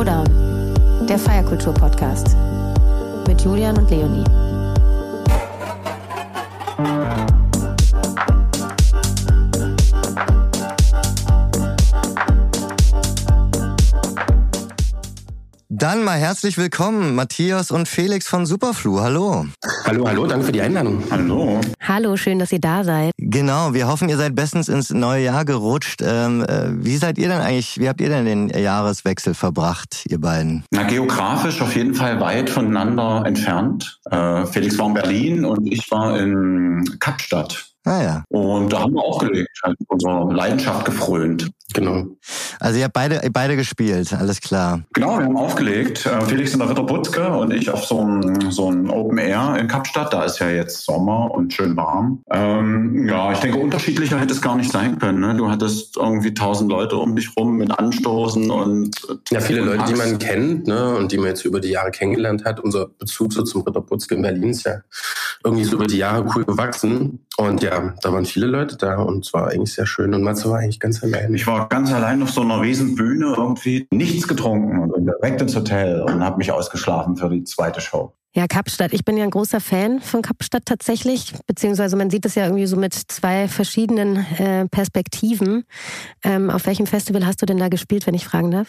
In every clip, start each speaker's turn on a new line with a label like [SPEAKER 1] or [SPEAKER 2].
[SPEAKER 1] Showdown, der Feierkultur-Podcast mit Julian und Leonie.
[SPEAKER 2] Dann mal herzlich willkommen, Matthias und Felix von Superflu. Hallo.
[SPEAKER 3] Hallo, hallo, danke für die Einladung.
[SPEAKER 4] Hallo.
[SPEAKER 1] Hallo, schön, dass ihr da seid.
[SPEAKER 2] Genau, wir hoffen, ihr seid bestens ins neue Jahr gerutscht. Ähm, äh, wie seid ihr denn eigentlich, wie habt ihr denn den Jahreswechsel verbracht, ihr beiden?
[SPEAKER 4] Na, geografisch auf jeden Fall weit voneinander entfernt. Äh, Felix war in Berlin und ich war in Kapstadt.
[SPEAKER 2] Ah ja.
[SPEAKER 4] Und da haben wir aufgelegt, halt unserer Leidenschaft gefrönt.
[SPEAKER 3] Genau.
[SPEAKER 2] Also ihr habt beide, beide gespielt, alles klar.
[SPEAKER 4] Genau, wir haben aufgelegt. Äh, Felix in der Ritterbutzke und ich auf so einem so ein Open Air in Kapstadt. Da ist ja jetzt Sommer und schön warm. Ähm, ja, ich denke, unterschiedlicher hätte es gar nicht sein können. Ne? Du hattest irgendwie tausend Leute um dich rum mit Anstoßen und...
[SPEAKER 3] Ja, viele Leute, die man kennt ne? und die man jetzt über die Jahre kennengelernt hat. Unser Bezug so zum Ritterbutzke in Berlin ist ja irgendwie so über die Jahre cool gewachsen. Und ja, da waren viele Leute da und es war eigentlich sehr schön. Und Matze war eigentlich ganz allein.
[SPEAKER 4] Ich war ganz allein auf so einer Riesenbühne irgendwie, nichts getrunken und bin direkt ins Hotel und habe mich ausgeschlafen für die zweite Show.
[SPEAKER 1] Ja, Kapstadt. Ich bin ja ein großer Fan von Kapstadt tatsächlich, beziehungsweise man sieht es ja irgendwie so mit zwei verschiedenen äh, Perspektiven. Ähm, auf welchem Festival hast du denn da gespielt, wenn ich fragen darf?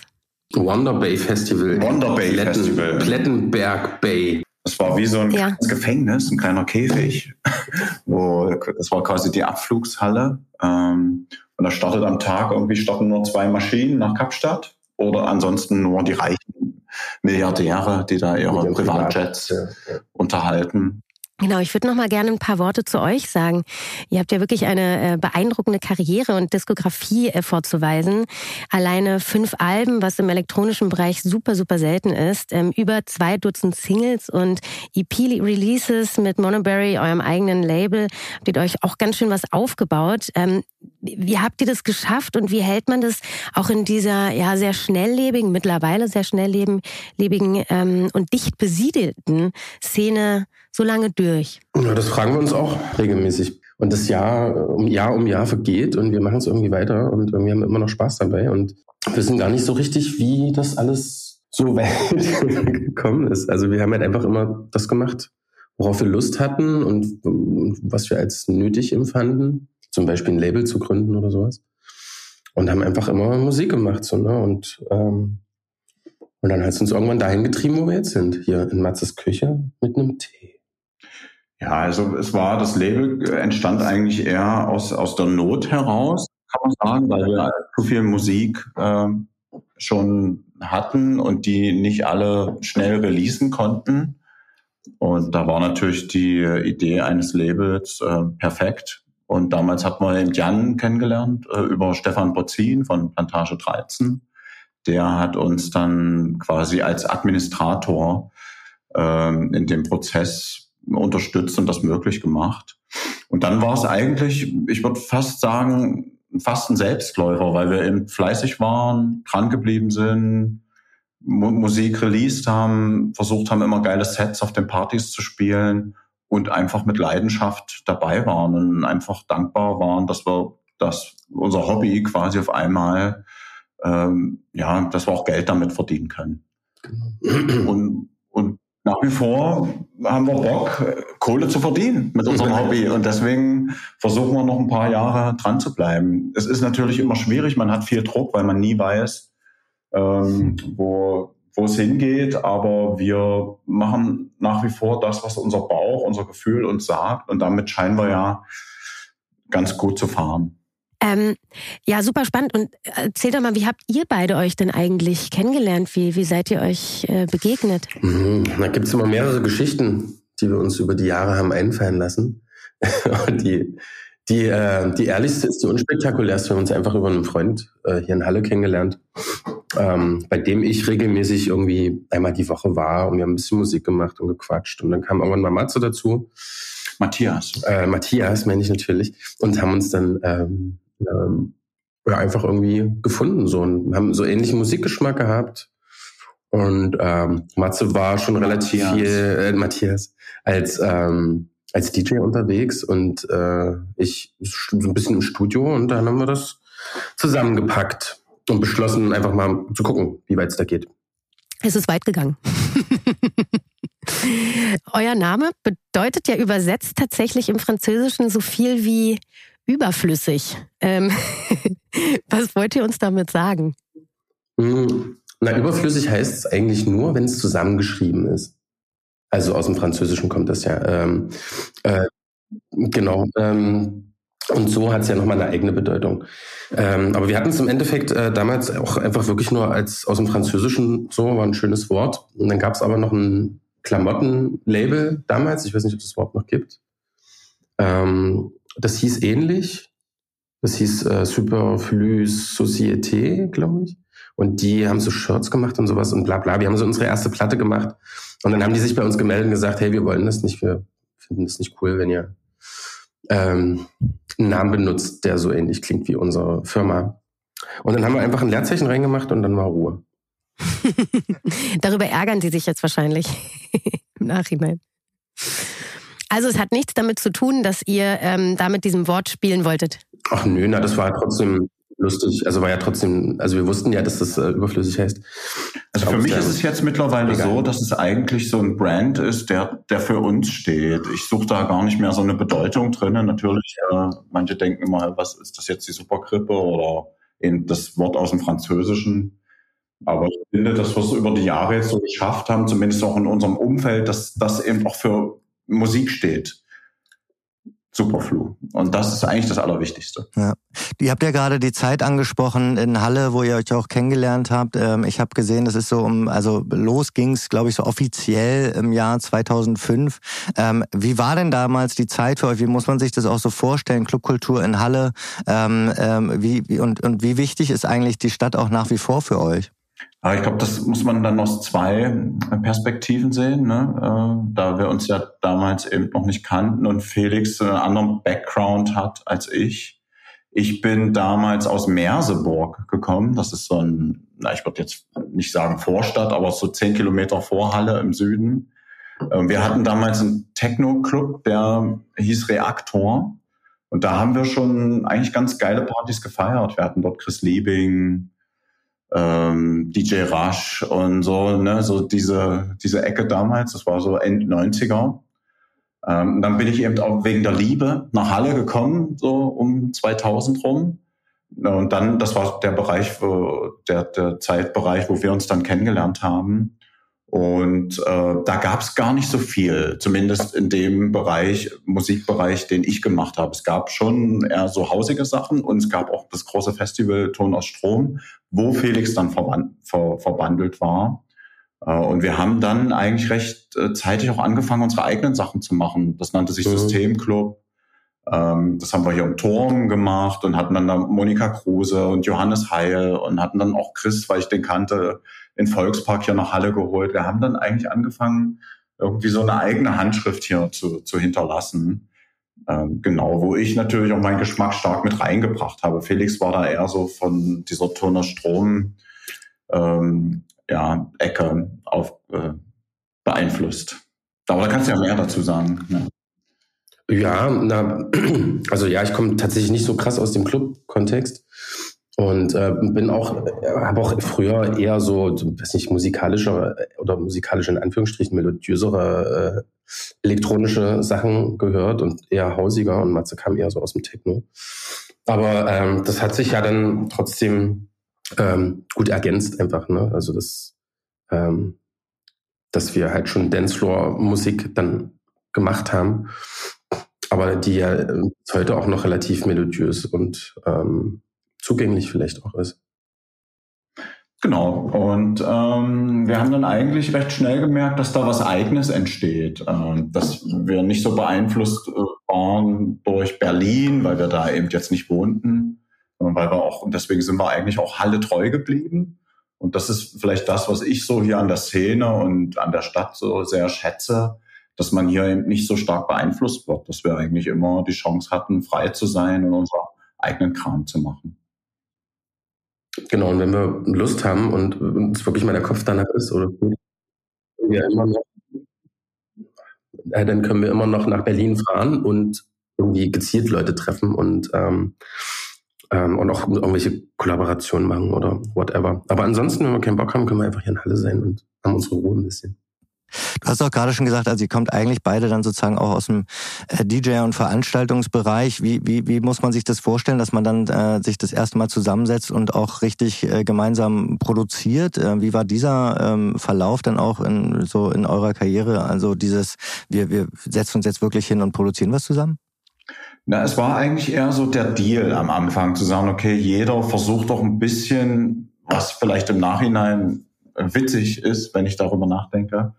[SPEAKER 3] Wonder Bay Festival.
[SPEAKER 4] Wonder Bay
[SPEAKER 3] Pletten,
[SPEAKER 4] Festival.
[SPEAKER 3] Plettenberg Bay.
[SPEAKER 4] Das war wie so ein
[SPEAKER 1] Ja.
[SPEAKER 4] kleines Gefängnis, ein kleiner Käfig. Wo, das war quasi die Abflugshalle. Ähm, und da startet am Tag irgendwie starten nur zwei Maschinen nach Kapstadt oder ansonsten nur die reichen Milliardäre, die da ihre Privatjets
[SPEAKER 3] Privat- ja, ja.
[SPEAKER 4] unterhalten.
[SPEAKER 1] Genau, ich würde noch mal gerne ein paar Worte zu euch sagen. Ihr habt ja wirklich eine äh, beeindruckende Karriere und Diskografie äh, vorzuweisen. Alleine fünf Alben, was im elektronischen Bereich super, super selten ist. Ähm, über zwei Dutzend Singles und EP-Releases mit Monoberry, eurem eigenen Label. Habt ihr euch auch ganz schön was aufgebaut. Ähm, wie habt ihr das geschafft und wie hält man das auch in dieser ja sehr schnelllebigen, mittlerweile sehr schnelllebigen ähm, und dicht besiedelten Szene so lange durch?
[SPEAKER 3] Ja, das fragen wir uns auch regelmäßig. Und das Jahr um Jahr um Jahr vergeht und wir machen es irgendwie weiter und irgendwie haben wir immer noch Spaß dabei und wissen gar nicht so richtig, wie das alles so weit gekommen ist. Also wir haben halt einfach immer das gemacht, worauf wir Lust hatten und, und was wir als nötig empfanden. Zum Beispiel ein Label zu gründen oder sowas. Und haben einfach immer Musik gemacht. So, ne? Und, ähm, und dann hat es uns irgendwann dahin getrieben, wo wir jetzt sind. Hier in Matzes Küche mit einem Tee.
[SPEAKER 4] Ja, also es war, das Label entstand eigentlich eher aus, aus der Not heraus, kann man sagen, weil wir zu viel Musik äh, schon hatten und die nicht alle schnell releasen konnten. Und da war natürlich die Idee eines Labels äh, perfekt. Und damals hat man den Jan kennengelernt äh, über Stefan Bozin von Plantage 13. Der hat uns dann quasi als Administrator ähm, in dem Prozess unterstützt und das möglich gemacht. Und dann war es eigentlich, ich würde fast sagen, fast ein Selbstläufer, weil wir eben fleißig waren, dran geblieben sind, Mu Musik released haben, versucht haben, immer geile Sets auf den Partys zu spielen und einfach mit Leidenschaft dabei waren und einfach dankbar waren, dass wir dass unser Hobby quasi auf einmal ähm, ja, dass wir auch Geld damit verdienen können. Und, und nach wie vor haben wir Bock, Kohle zu verdienen mit unserem Hobby. Und deswegen versuchen wir noch ein paar Jahre dran zu bleiben. Es ist natürlich immer schwierig, man hat viel Druck, weil man nie weiß, ähm, wo, wo es hingeht. Aber wir machen nach wie vor das, was unser Bauch, unser Gefühl uns sagt. Und damit scheinen wir ja ganz gut zu fahren.
[SPEAKER 1] Ähm, ja, super spannend. Und erzählt doch mal, wie habt ihr beide euch denn eigentlich kennengelernt? Wie, wie seid ihr euch äh, begegnet?
[SPEAKER 3] Mhm. Da gibt's immer mehrere Geschichten, die wir uns über die Jahre haben einfallen lassen. Und die, die, äh, die ehrlichste ist die unspektakulärste. Wir haben uns einfach über einen Freund äh, hier in Halle kennengelernt, ähm, bei dem ich regelmäßig irgendwie einmal die Woche war und wir haben ein bisschen Musik gemacht und gequatscht. Und dann kam irgendwann mal Matze dazu.
[SPEAKER 4] Matthias.
[SPEAKER 3] Äh, Matthias meine ich natürlich. Und haben uns dann ähm, ähm, ja, einfach irgendwie gefunden so und haben so ähnlichen Musikgeschmack gehabt. Und ähm, Matze war schon relativ
[SPEAKER 4] Matthias.
[SPEAKER 3] viel, äh, Matthias, als, ähm, als DJ unterwegs und äh, ich so ein bisschen im Studio und dann haben wir das zusammengepackt und beschlossen, einfach mal zu gucken, wie weit es da geht.
[SPEAKER 1] Es ist weit gegangen. Euer Name bedeutet ja übersetzt tatsächlich im Französischen so viel wie überflüssig. Ähm, was wollt ihr uns damit sagen?
[SPEAKER 3] Hm, na, überflüssig heißt es eigentlich nur, wenn es zusammengeschrieben ist. Also aus dem Französischen kommt das ja. Ähm, äh, genau. Ähm, und so hat es ja nochmal eine eigene Bedeutung. Ähm, aber wir hatten es im Endeffekt äh, damals auch einfach wirklich nur als aus dem Französischen so, war ein schönes Wort. Und dann gab es aber noch ein Klamottenlabel damals, ich weiß nicht, ob es das Wort noch gibt. Ähm, das hieß ähnlich. Das hieß äh, Superflux Société, glaube ich. Und die haben so Shirts gemacht und sowas und bla bla. Wir haben so unsere erste Platte gemacht. Und dann haben die sich bei uns gemeldet und gesagt, hey, wir wollen das nicht, wir finden das nicht cool, wenn ihr ähm, einen Namen benutzt, der so ähnlich klingt wie unsere Firma. Und dann haben wir einfach ein Leerzeichen reingemacht und dann war Ruhe.
[SPEAKER 1] Darüber ärgern Sie sich jetzt wahrscheinlich im Nachhinein. Also es hat nichts damit zu tun, dass ihr ähm, da mit diesem Wort spielen wolltet.
[SPEAKER 3] Ach nö, na, das war trotzdem lustig. Also war ja trotzdem, also wir wussten ja, dass das äh, überflüssig heißt.
[SPEAKER 4] Also für mich ist es jetzt mittlerweile egal. so, dass es eigentlich so ein Brand ist, der, der für uns steht. Ich suche da gar nicht mehr so eine Bedeutung drin. Natürlich, äh, manche denken immer, was ist das jetzt die Supergrippe oder eben das Wort aus dem Französischen. Aber ich finde, dass wir es über die Jahre jetzt so geschafft haben, zumindest auch in unserem Umfeld, dass das eben auch für Musik steht. Superflu. Und das ist eigentlich das Allerwichtigste.
[SPEAKER 2] Ja. Ihr habt ja gerade die Zeit angesprochen in Halle, wo ihr euch auch kennengelernt habt. Ähm, ich habe gesehen, das ist so um, also los ging's, glaube ich, so offiziell im Jahr 2005. Ähm, wie war denn damals die Zeit für euch? Wie muss man sich das auch so vorstellen? Clubkultur in Halle. Ähm, wie, und, und wie wichtig ist eigentlich die Stadt auch nach wie vor für euch?
[SPEAKER 4] Aber ich glaube, das muss man dann aus zwei Perspektiven sehen, ne? Äh, da wir uns ja damals eben noch nicht kannten und Felix einen anderen Background hat als ich. Ich bin damals aus Merseburg gekommen. Das ist so ein, na, ich würde jetzt nicht sagen Vorstadt, aber so zehn Kilometer vor Halle im Süden. Ähm, wir hatten damals einen Techno-Club, der hieß Reaktor. Und da haben wir schon eigentlich ganz geile Partys gefeiert. Wir hatten dort Chris Liebing, ähm, DJ Rush und so, ne, so diese, diese Ecke damals, das war so End 90er. Ähm, dann bin ich eben auch wegen der Liebe nach Halle gekommen, so um 2000 rum. Und dann, das war der Bereich, wo, der, der Zeitbereich, wo wir uns dann kennengelernt haben. Und äh, da gab es gar nicht so viel, zumindest in dem Bereich, Musikbereich, den ich gemacht habe. Es gab schon eher so hausige Sachen und es gab auch das große Festival Ton aus Strom, wo Felix dann verband, ver, verbandelt war. Äh, und wir haben dann eigentlich recht äh, zeitig auch angefangen, unsere eigenen Sachen zu machen. Das nannte sich mhm. Systemclub. Ähm, das haben wir hier im Turm gemacht und hatten dann da Monika Kruse und Johannes Heil und hatten dann auch Chris, weil ich den kannte, in Volkspark hier nach Halle geholt. Wir haben dann eigentlich angefangen, irgendwie so eine eigene Handschrift hier zu, zu hinterlassen. Ähm, genau, wo ich natürlich auch meinen Geschmack stark mit reingebracht habe. Felix war da eher so von dieser Turner Strom ähm, ja, Ecke auf, äh, beeinflusst. Aber da kannst du ja mehr dazu sagen.
[SPEAKER 3] Ne? Ja, na, also ja, ich komme tatsächlich nicht so krass aus dem Club-Kontext. Und äh, bin auch, äh, habe auch früher eher so, weiß nicht, musikalische oder musikalische in Anführungsstrichen melodiösere äh, elektronische Sachen gehört und eher hausiger und Matze kam eher so aus dem Techno. Aber ähm, das hat sich ja dann trotzdem ähm, gut ergänzt einfach, ne? Also das, ähm, dass wir halt schon Dancefloor-Musik dann gemacht haben, aber die ja äh, heute auch noch relativ melodiös und ähm, zugänglich vielleicht auch ist.
[SPEAKER 4] Genau. Und ähm, wir haben dann eigentlich recht schnell gemerkt, dass da was Eigenes entsteht. Ähm, dass wir nicht so beeinflusst äh, waren durch Berlin, weil wir da eben jetzt nicht wohnten, sondern weil wir auch, und deswegen sind wir eigentlich auch Halle treu geblieben. Und das ist vielleicht das, was ich so hier an der Szene und an der Stadt so sehr schätze, dass man hier eben nicht so stark beeinflusst wird, dass wir eigentlich immer die Chance hatten, frei zu sein und unseren eigenen Kram zu machen.
[SPEAKER 3] Genau, und wenn wir Lust haben und uns wirklich mal der Kopf danach ist, oder wir immer noch, äh, dann können wir immer noch nach Berlin fahren und irgendwie gezielt Leute treffen und, ähm, ähm, und auch irgendwelche Kollaborationen machen oder whatever. Aber ansonsten, wenn wir keinen Bock haben, können wir einfach hier in Halle sein und haben unsere Ruhe ein bisschen.
[SPEAKER 2] Du hast auch gerade schon gesagt, also ihr kommt eigentlich beide dann sozusagen auch aus dem äh, DJ- und Veranstaltungsbereich. Wie, wie, wie muss man sich das vorstellen, dass man dann äh, sich das erste Mal zusammensetzt und auch richtig äh, gemeinsam produziert? Äh, wie war dieser ähm, Verlauf dann auch in, so in eurer Karriere? Also dieses, wir, wir setzen uns jetzt wirklich hin und produzieren was zusammen?
[SPEAKER 4] Na, es war eigentlich eher so der Deal am Anfang, zu sagen, okay, jeder versucht doch ein bisschen, was vielleicht im Nachhinein witzig ist, wenn ich darüber nachdenke,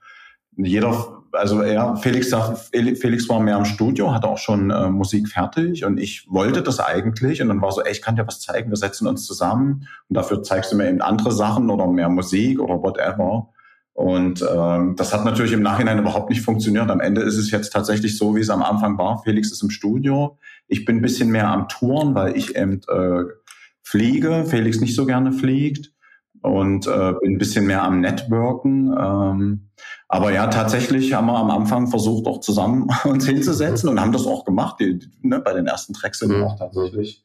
[SPEAKER 4] jeder, also er, Felix Felix war mehr im Studio, hatte auch schon äh, Musik fertig und ich wollte das eigentlich und dann war so, ey, ich kann dir was zeigen, wir setzen uns zusammen und dafür zeigst du mir eben andere Sachen oder mehr Musik oder whatever. Und ähm, das hat natürlich im Nachhinein überhaupt nicht funktioniert. Am Ende ist es jetzt tatsächlich so, wie es am Anfang war. Felix ist im Studio. Ich bin ein bisschen mehr am Touren, weil ich eben äh, fliege. Felix nicht so gerne fliegt und äh, bin ein bisschen mehr am Networken. Ähm, aber ja, tatsächlich haben wir am Anfang versucht, auch zusammen uns hinzusetzen und haben das auch gemacht. Die, die, ne, bei den ersten Tracks sind mhm. auch tatsächlich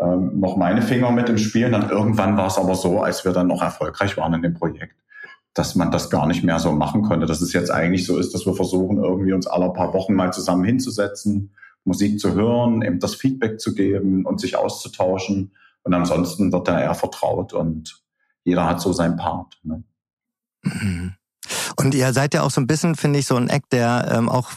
[SPEAKER 4] ähm, noch meine Finger mit im Spiel. Und dann irgendwann war es aber so, als wir dann noch erfolgreich waren in dem Projekt, dass man das gar nicht mehr so machen konnte. Dass es jetzt eigentlich so ist, dass wir versuchen, irgendwie uns alle paar Wochen mal zusammen hinzusetzen, Musik zu hören, eben das Feedback zu geben und sich auszutauschen. Und ansonsten wird da eher vertraut und jeder hat so seinen Part. Ne?
[SPEAKER 2] Mhm. Und ihr seid ja auch so ein bisschen, finde ich, so ein Act, der ähm, auch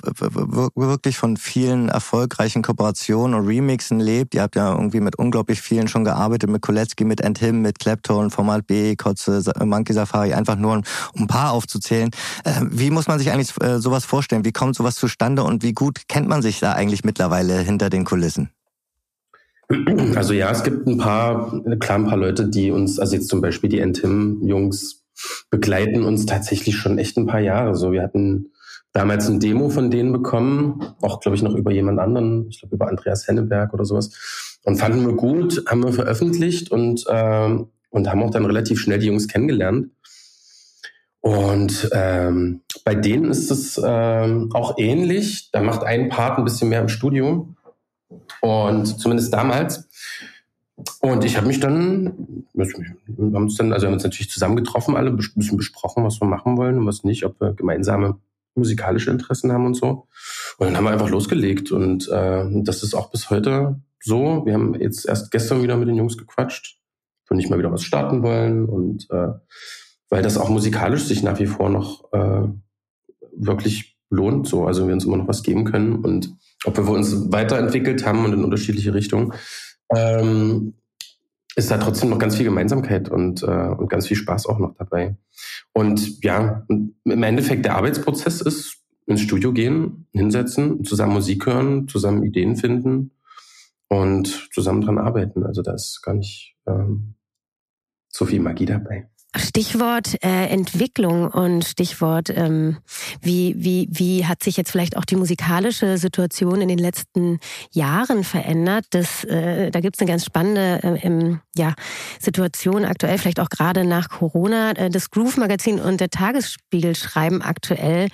[SPEAKER 2] wirklich von vielen erfolgreichen Kooperationen und Remixen lebt. Ihr habt ja irgendwie mit unglaublich vielen schon gearbeitet, mit Koletzki, mit Him, mit Clapton, Format B, Kotze, Monkey Safari, einfach nur um ein paar aufzuzählen. Äh, wie muss man sich eigentlich äh, sowas vorstellen? Wie kommt sowas zustande und wie gut kennt man sich da eigentlich mittlerweile hinter den Kulissen?
[SPEAKER 3] Also ja, es gibt ein paar, klar ein paar Leute, die uns, also jetzt zum Beispiel die Entim-Jungs begleiten uns tatsächlich schon echt ein paar Jahre. So, wir hatten damals ein Demo von denen bekommen, auch glaube ich noch über jemand anderen, ich glaube über Andreas Henneberg oder sowas. Und fanden wir gut, haben wir veröffentlicht und, äh, und haben auch dann relativ schnell die Jungs kennengelernt. Und ähm, bei denen ist es ähm, auch ähnlich. Da macht ein Part ein bisschen mehr im Studio und zumindest damals. Und ich habe mich dann, wir haben uns dann, also wir haben uns natürlich zusammengetroffen, alle ein bisschen besprochen, was wir machen wollen und was nicht, ob wir gemeinsame musikalische Interessen haben und so. Und dann haben wir einfach losgelegt und äh, das ist auch bis heute so. Wir haben jetzt erst gestern wieder mit den Jungs gequatscht, wir nicht mal wieder was starten wollen und äh, weil das auch musikalisch sich nach wie vor noch äh, wirklich lohnt, so also wir uns immer noch was geben können und ob wir uns weiterentwickelt haben und in unterschiedliche Richtungen, ähm, ist da trotzdem noch ganz viel Gemeinsamkeit und, äh, und ganz viel Spaß auch noch dabei. Und ja, im Endeffekt der Arbeitsprozess ist ins Studio gehen, hinsetzen, zusammen Musik hören, zusammen Ideen finden und zusammen dran arbeiten. Also da ist gar nicht ähm, so viel Magie dabei.
[SPEAKER 1] Stichwort äh, Entwicklung und Stichwort, ähm, wie, wie, wie hat sich jetzt vielleicht auch die musikalische Situation in den letzten Jahren verändert? Das, äh, da gibt's eine ganz spannende äh, ähm, ja, Situation aktuell, vielleicht auch gerade nach Corona. Äh, das Groove-Magazin und der Tagesspiegel schreiben aktuell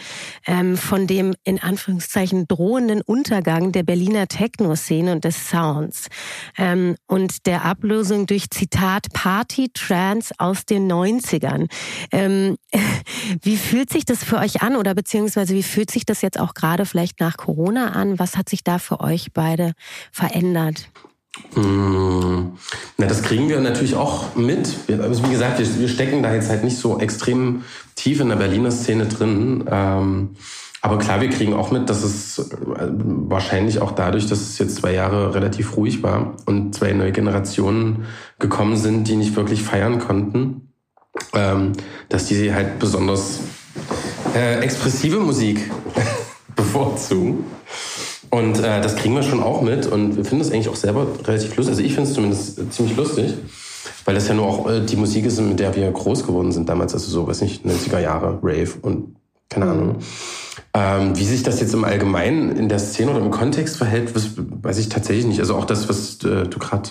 [SPEAKER 1] ähm, von dem in Anführungszeichen drohenden Untergang der Berliner Techno-Szene und des Sounds ähm, und der Ablösung durch Zitat Party Trance aus den 90ern. Ähm, wie fühlt sich das für euch an oder beziehungsweise wie fühlt sich das jetzt auch gerade vielleicht nach Corona an? Was hat sich da für euch beide verändert?
[SPEAKER 3] Mmh. Na, das kriegen wir natürlich auch mit. Also wie gesagt, wir, wir, stecken da jetzt halt nicht so extrem tief in der Berliner Szene drin. Ähm, aber klar, wir kriegen auch mit, dass es äh, wahrscheinlich auch dadurch, dass es jetzt zwei Jahre relativ ruhig war und zwei neue Generationen gekommen sind, die nicht wirklich feiern konnten, ähm, dass die halt besonders äh, expressive Musik bevorzugen. Und äh, das kriegen wir schon auch mit und wir finden das eigentlich auch selber relativ lustig. Also ich finde es zumindest ziemlich lustig, weil das ja nur auch äh, die Musik ist, mit der wir groß geworden sind damals, also so, weiß nicht, 90er Jahre, Rave und keine Ahnung. Ähm, wie sich das jetzt im Allgemeinen in der Szene oder im Kontext verhält, weiß ich tatsächlich nicht. Also auch das, was äh, du gerade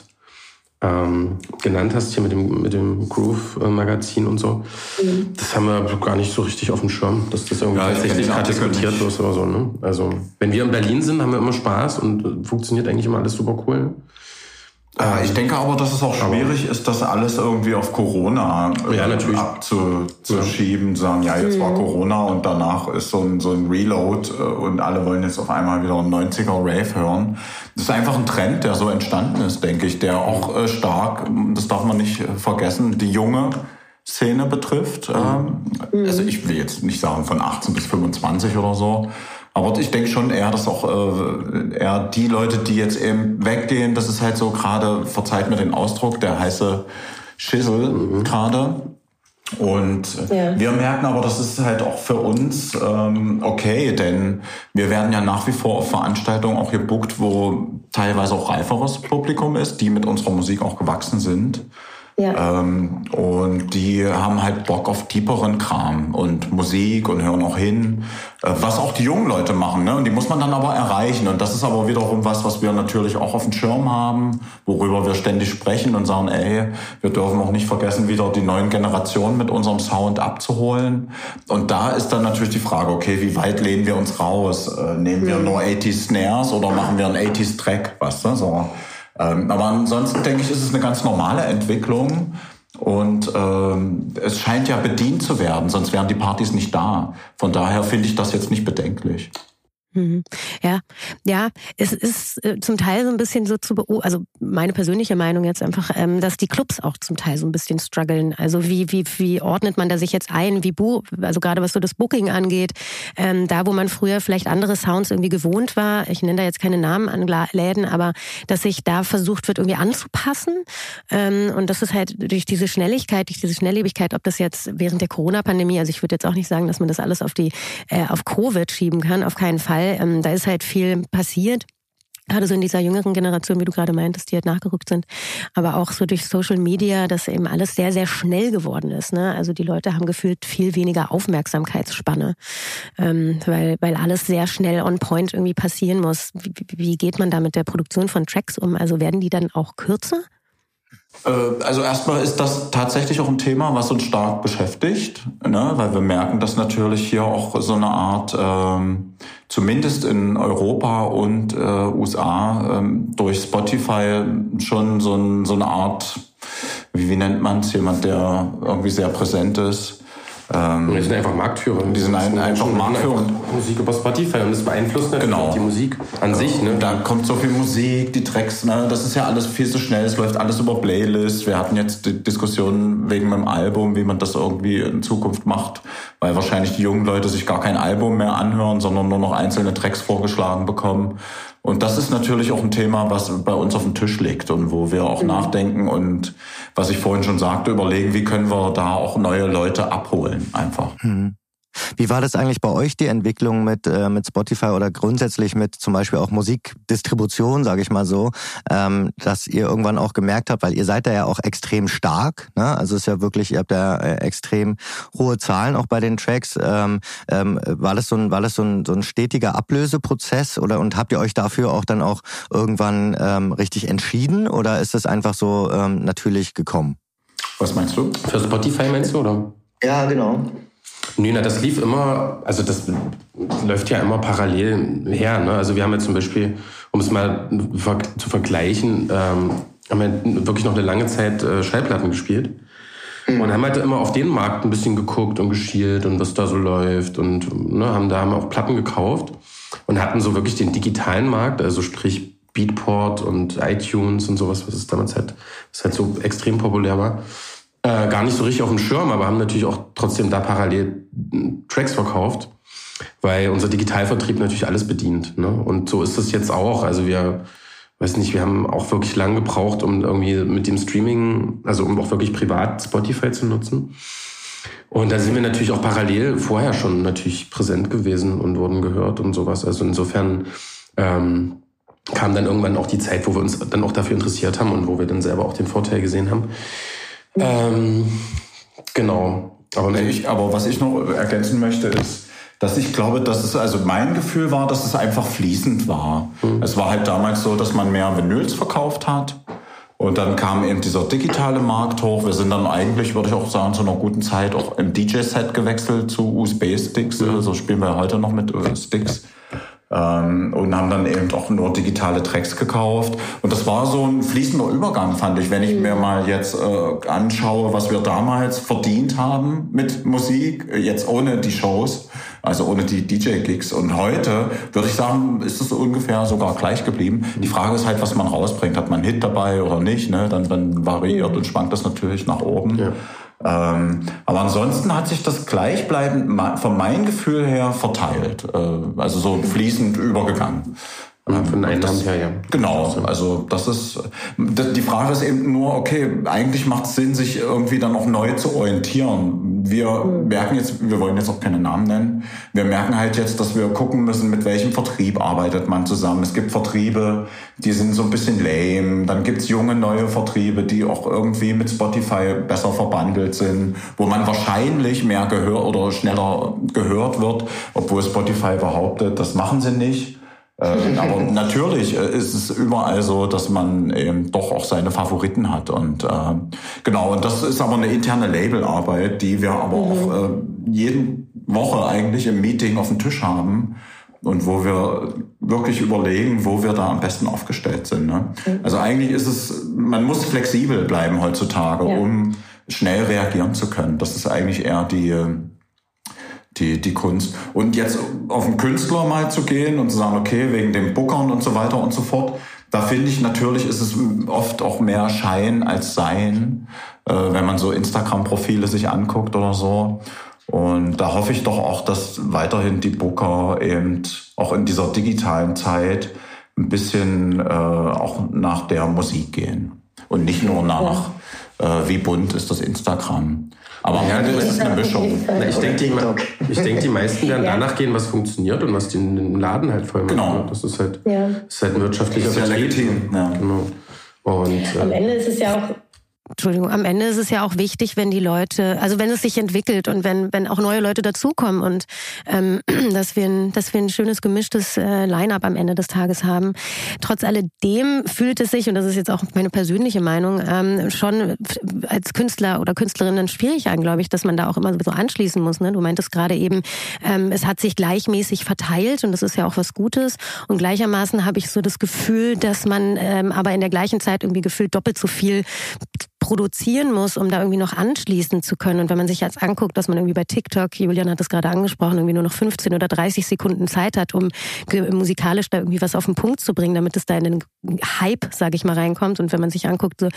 [SPEAKER 3] ähm, genannt hast, hier mit dem, mit dem Groove-Magazin und so, mhm. das haben wir gar nicht so richtig auf dem Schirm, dass das irgendwie ja, tatsächlich gerade diskutiert wird oder so. Ne? Also, wenn wir in Berlin sind, haben wir immer Spaß und funktioniert eigentlich immer alles super cool.
[SPEAKER 4] Äh, ich denke aber, dass es auch schwierig ist, das alles irgendwie auf Corona
[SPEAKER 3] äh, ja, natürlich.
[SPEAKER 4] abzuschieben, sagen, ja, jetzt war mhm. Corona und danach ist so ein, so ein Reload äh, und alle wollen jetzt auf einmal wieder einen 90er Rave hören. Das ist einfach ein Trend, der so entstanden ist, denke ich, der auch stark, das darf man nicht vergessen, die junge Szene betrifft. Mhm. Ähm, also ich will jetzt nicht sagen von 18 bis 25 oder so, aber ich denke schon eher, dass auch äh, eher die Leute, die jetzt eben weggehen, das ist halt so gerade, verzeiht mir den Ausdruck, der heiße Schissel mhm. gerade. Und ja. wir merken aber, das ist halt auch für uns ähm, okay, denn wir werden ja nach wie vor auf Veranstaltungen auch gebucht, wo teilweise auch reiferes Publikum ist, die mit unserer Musik auch gewachsen sind. Ja. Ähm, und die haben halt Bock auf tieferen Kram und Musik und hören auch hin, äh, was auch die jungen Leute machen. Ne? Und die muss man dann aber erreichen. Und das ist aber wiederum was, was wir natürlich auch auf dem Schirm haben, worüber wir ständig sprechen und sagen, ey, wir dürfen auch nicht vergessen, wieder die neuen Generationen mit unserem Sound abzuholen. Und da ist dann natürlich die Frage, okay, wie weit lehnen wir uns raus? Äh, nehmen wir mhm. nur 80s Snares oder machen wir einen 80s Track? Was, ne? so. Ähm, aber ansonsten denke ich, ist es eine ganz normale Entwicklung. Und ähm, es scheint ja bedient zu werden, sonst wären die Partys nicht da. Von daher finde ich das jetzt nicht bedenklich.
[SPEAKER 1] Mhm. Ja, ja, es ist äh, zum Teil so ein bisschen so zu beobachten, also meine persönliche Meinung jetzt einfach, ähm, dass die Clubs auch zum Teil so ein bisschen strugglen. Also wie, wie, wie ordnet man da sich jetzt ein? Wie bu also gerade was so das Booking angeht, ähm, da wo man früher vielleicht andere Sounds irgendwie gewohnt war, ich nenne da jetzt keine Namen an Läden, aber dass sich da versucht wird, irgendwie anzupassen. Ähm, und das ist halt durch diese Schnelligkeit, durch diese Schnelllebigkeit, ob das jetzt während der Corona-Pandemie, also ich würde jetzt auch nicht sagen, dass man das alles auf die äh, auf Covid schieben kann, auf keinen Fall weil ähm, da ist halt viel passiert gerade so in dieser jüngeren Generation, wie du gerade meintest, die halt nachgerückt sind, aber auch so durch Social Media, dass eben alles sehr, sehr schnell geworden ist. Ne? Also die Leute haben gefühlt viel weniger Aufmerksamkeitsspanne, ähm, weil, weil alles sehr schnell on point irgendwie passieren muss. Wie, wie geht man da mit der Produktion von Tracks um? Also werden die dann auch kürzer?
[SPEAKER 4] Äh, also erstmal ist das tatsächlich auch ein Thema, was uns stark beschäftigt, ne? weil wir merken, dass natürlich hier auch so eine Art, ähm, zumindest in Europa und äh, USA, ähm, durch Spotify schon so, ein, so eine Art, wie, wie nennt man es, jemand, der irgendwie sehr präsent ist,
[SPEAKER 3] ähm, die sind einfach Marktführer.
[SPEAKER 4] Die sind ein, einfach Marktführer.
[SPEAKER 3] Einfach Musik über Spotify und das beeinflusst natürlich genau. die Musik an sich. Ne?
[SPEAKER 4] Da kommt so viel Musik, die Tracks, ne? das ist ja alles viel zu schnell, es läuft alles über Playlists. Wir hatten jetzt die Diskussion wegen meinem Album, wie man das irgendwie in Zukunft macht, weil wahrscheinlich die jungen Leute sich gar kein Album mehr anhören, sondern nur noch einzelne Tracks vorgeschlagen bekommen. Und das ist natürlich auch ein Thema, was bei uns auf dem Tisch liegt und wo wir auch mhm. nachdenken und was ich vorhin schon sagte, überlegen, wie können wir da auch neue Leute abholen einfach. Mhm.
[SPEAKER 2] Wie war das eigentlich bei euch, die Entwicklung mit, äh, mit Spotify oder grundsätzlich mit zum Beispiel auch Musikdistribution, sage ich mal so, ähm, dass ihr irgendwann auch gemerkt habt, weil ihr seid da ja auch extrem stark, ne? also es ist ja wirklich, ihr habt ja äh, extrem hohe Zahlen auch bei den Tracks. Ähm, ähm, war das, so ein, war das so, ein, so ein stetiger Ablöseprozess oder und habt ihr euch dafür auch dann auch irgendwann ähm, richtig entschieden oder ist das einfach so ähm, natürlich gekommen?
[SPEAKER 3] Was meinst du? Für Spotify meinst du, oder?
[SPEAKER 2] Ja, genau.
[SPEAKER 3] Nö, na, das lief immer, also das läuft ja immer parallel her. Ne? Also wir haben jetzt zum Beispiel, um es mal zu vergleichen, ähm, haben wir wirklich noch eine lange Zeit äh, Schallplatten gespielt. Mhm. Und haben halt immer auf den Markt ein bisschen geguckt und geschielt und was da so läuft und ne, haben da haben auch Platten gekauft und hatten so wirklich den digitalen Markt, also sprich Beatport und iTunes und sowas, was es damals halt, was halt so extrem populär war äh, gar nicht so richtig auf dem Schirm, aber haben natürlich auch trotzdem da parallel hm, Tracks verkauft, weil unser Digitalvertrieb natürlich alles bedient. Ne? Und so ist es jetzt auch. Also wir, weiß nicht, wir haben auch wirklich lang gebraucht, um irgendwie mit dem Streaming, also um auch wirklich privat Spotify zu nutzen. Und da sind wir natürlich auch parallel vorher schon natürlich präsent gewesen und wurden gehört und sowas. Also insofern ähm, kam dann irgendwann auch die Zeit, wo wir uns dann auch dafür interessiert haben und wo wir dann selber auch den Vorteil gesehen haben. Ähm, genau.
[SPEAKER 4] Aber, nee, ich, aber was ich noch ergänzen möchte, ist, dass ich glaube, dass es, also mein Gefühl war, dass es einfach fließend war. Mhm. Es war halt damals so, dass man mehr Vinyls verkauft hat. Und dann kam eben dieser digitale Markt hoch. Wir sind dann eigentlich, würde ich auch sagen, zu einer guten Zeit auch im DJ-Set gewechselt zu USB-Sticks. Mhm. Also spielen wir heute noch mit Sticks. Ähm, und haben dann eben auch nur digitale Tracks gekauft. Und das war so ein fließender Übergang, fand ich, wenn ich mir mal jetzt äh, anschaue, was wir damals verdient haben mit Musik, jetzt ohne die Shows, also ohne die DJ-Gigs. Und heute würde ich sagen, ist es ungefähr sogar gleich geblieben. Die Frage ist halt, was man rausbringt. Hat man einen Hit dabei oder nicht? Ne? Dann, dann variiert und schwankt das natürlich nach oben. Ja. Ähm, aber ansonsten hat sich das gleichbleibend von meinem Gefühl her verteilt, äh, also so fließend übergegangen.
[SPEAKER 3] Von den Einnahmen her, ja.
[SPEAKER 4] Genau, also das ist, die Frage ist eben nur, okay, eigentlich macht es Sinn, sich irgendwie dann auch neu zu orientieren wir merken jetzt, wir wollen jetzt auch keine Namen nennen, wir merken halt jetzt, dass wir gucken müssen, mit welchem Vertrieb arbeitet man zusammen. Es gibt Vertriebe, die sind so ein bisschen lame, dann gibt's junge neue Vertriebe, die auch irgendwie mit Spotify besser verbandelt sind, wo man wahrscheinlich mehr gehört oder schneller gehört wird, obwohl Spotify behauptet, das machen sie nicht. Äh, aber natürlich äh, ist es überall so, dass man eben doch auch seine Favoriten hat. Und äh, genau, und das ist aber eine interne Labelarbeit, die wir aber mhm. auch äh, jede Woche eigentlich im Meeting auf dem Tisch haben und wo wir wirklich überlegen, wo wir da am besten aufgestellt sind. Ne? Mhm. Also eigentlich ist es, man muss flexibel bleiben heutzutage, ja. um schnell reagieren zu können. Das ist eigentlich eher die die, die Kunst. Und jetzt auf den Künstler mal zu gehen und zu sagen, okay, wegen dem Bookern und so weiter und so fort, da finde ich natürlich, ist es oft auch mehr Schein als Sein, äh, wenn man so Instagram-Profile sich anguckt oder so. Und da hoffe ich doch auch, dass weiterhin die Booker eben auch in dieser digitalen Zeit ein bisschen äh, auch nach der Musik gehen und nicht nur nach, äh, wie bunt ist das Instagram. Aber ja, das ist eine Mischung.
[SPEAKER 3] Na, ich denke, die, denk, die meisten werden danach gehen, was funktioniert und was den Laden halt voll macht.
[SPEAKER 4] Genau.
[SPEAKER 3] Das ist halt, ja. ist halt ein wirtschaftlicher
[SPEAKER 4] das ist ja legitim. Ja.
[SPEAKER 3] Genau.
[SPEAKER 5] Und, äh, Am Ende ist es ja auch
[SPEAKER 1] Entschuldigung, am Ende ist es ja auch wichtig, wenn die Leute, also wenn es sich entwickelt und wenn, wenn auch neue Leute dazukommen und ähm, dass, wir ein, dass wir ein schönes gemischtes äh, Line-up am Ende des Tages haben. Trotz alledem fühlt es sich, und das ist jetzt auch meine persönliche Meinung, ähm, schon als Künstler oder Künstlerin dann schwierig an, glaube ich, dass man da auch immer so anschließen muss. Ne? Du meintest gerade eben, ähm, es hat sich gleichmäßig verteilt und das ist ja auch was Gutes. Und gleichermaßen habe ich so das Gefühl, dass man ähm, aber in der gleichen Zeit irgendwie gefühlt doppelt so viel produzieren muss, um da irgendwie noch anschließen zu können. Und wenn man sich jetzt anguckt, dass man irgendwie bei TikTok, Julian hat das gerade angesprochen, irgendwie nur noch 15 oder 30 Sekunden Zeit hat, um musikalisch da irgendwie was auf den Punkt zu bringen, damit es da in den Hype, sage ich mal, reinkommt. Und wenn man sich anguckt, so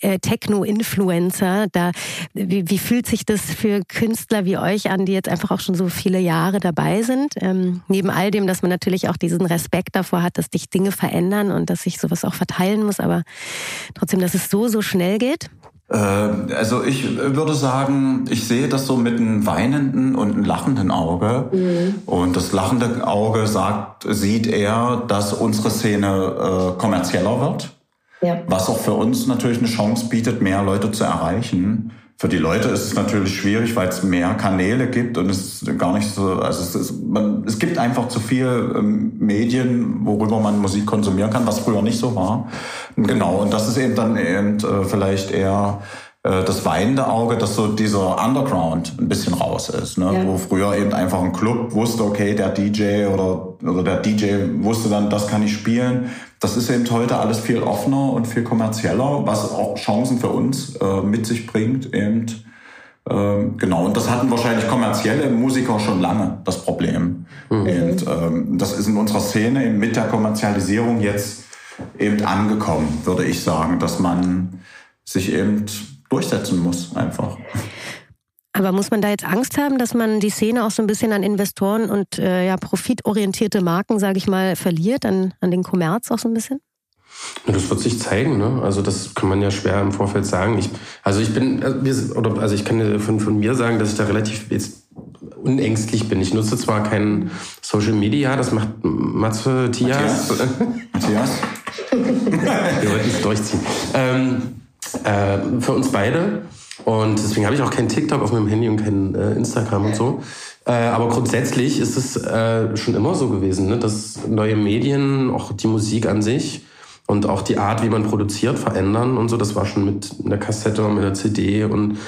[SPEAKER 1] äh, Techno-Influencer, da wie, wie fühlt sich das für Künstler wie euch an, die jetzt einfach auch schon so viele Jahre dabei sind? Ähm, neben all dem, dass man natürlich auch diesen Respekt davor hat, dass sich Dinge verändern und dass sich sowas auch verteilen muss, aber trotzdem, dass es so, so schnell geht?
[SPEAKER 4] Äh, also ich würde sagen, ich sehe das so mit einem weinenden und einem lachenden Auge. Mhm. Und das lachende Auge sagt, sieht er, dass unsere Szene äh, kommerzieller wird. Ja. Was auch für uns natürlich eine Chance bietet, mehr Leute zu erreichen. Für die Leute ist es natürlich schwierig, weil es mehr Kanäle gibt und es gar nicht so, also es, ist, man, es gibt einfach zu viel ähm, Medien, worüber man Musik konsumieren kann, was früher nicht so war. Genau, und das ist eben dann eben äh, vielleicht eher das weinende Auge, dass so dieser Underground ein bisschen raus ist, ne? Ja. wo früher eben einfach ein Club wusste, okay, der DJ oder, oder der DJ wusste dann, das kann ich spielen. Das ist eben heute alles viel offener und viel kommerzieller, was auch Chancen für uns äh, mit sich bringt. Eben. Ähm, genau, und das hatten wahrscheinlich kommerzielle Musiker schon lange, das Problem. Mhm. Und ähm, das ist in unserer Szene eben mit der Kommerzialisierung jetzt eben angekommen, würde ich sagen, dass man sich eben durchsetzen muss, einfach.
[SPEAKER 1] Aber muss man da jetzt Angst haben, dass man die Szene auch so ein bisschen an Investoren und äh, ja, profitorientierte Marken, sage ich mal, verliert, an, an den Kommerz auch so ein bisschen?
[SPEAKER 3] Das wird sich zeigen, ne? Also das kann man ja schwer im Vorfeld sagen. Ich, also ich bin, oder also ich kann von, von mir sagen, dass ich da relativ jetzt unängstlich bin. Ich nutze zwar kein Social Media, das macht Matze Tias.
[SPEAKER 4] Matthias.
[SPEAKER 3] Wir wollten es durchziehen. Ähm, äh, für uns beide. Und deswegen habe ich auch kein TikTok auf meinem Handy und kein äh, Instagram und so. Äh, aber grundsätzlich ist es äh, schon immer so gewesen, ne? dass neue Medien, auch die Musik an sich und auch die Art, wie man produziert, verändern und so. Das war schon mit einer Kassette und mit einer CD und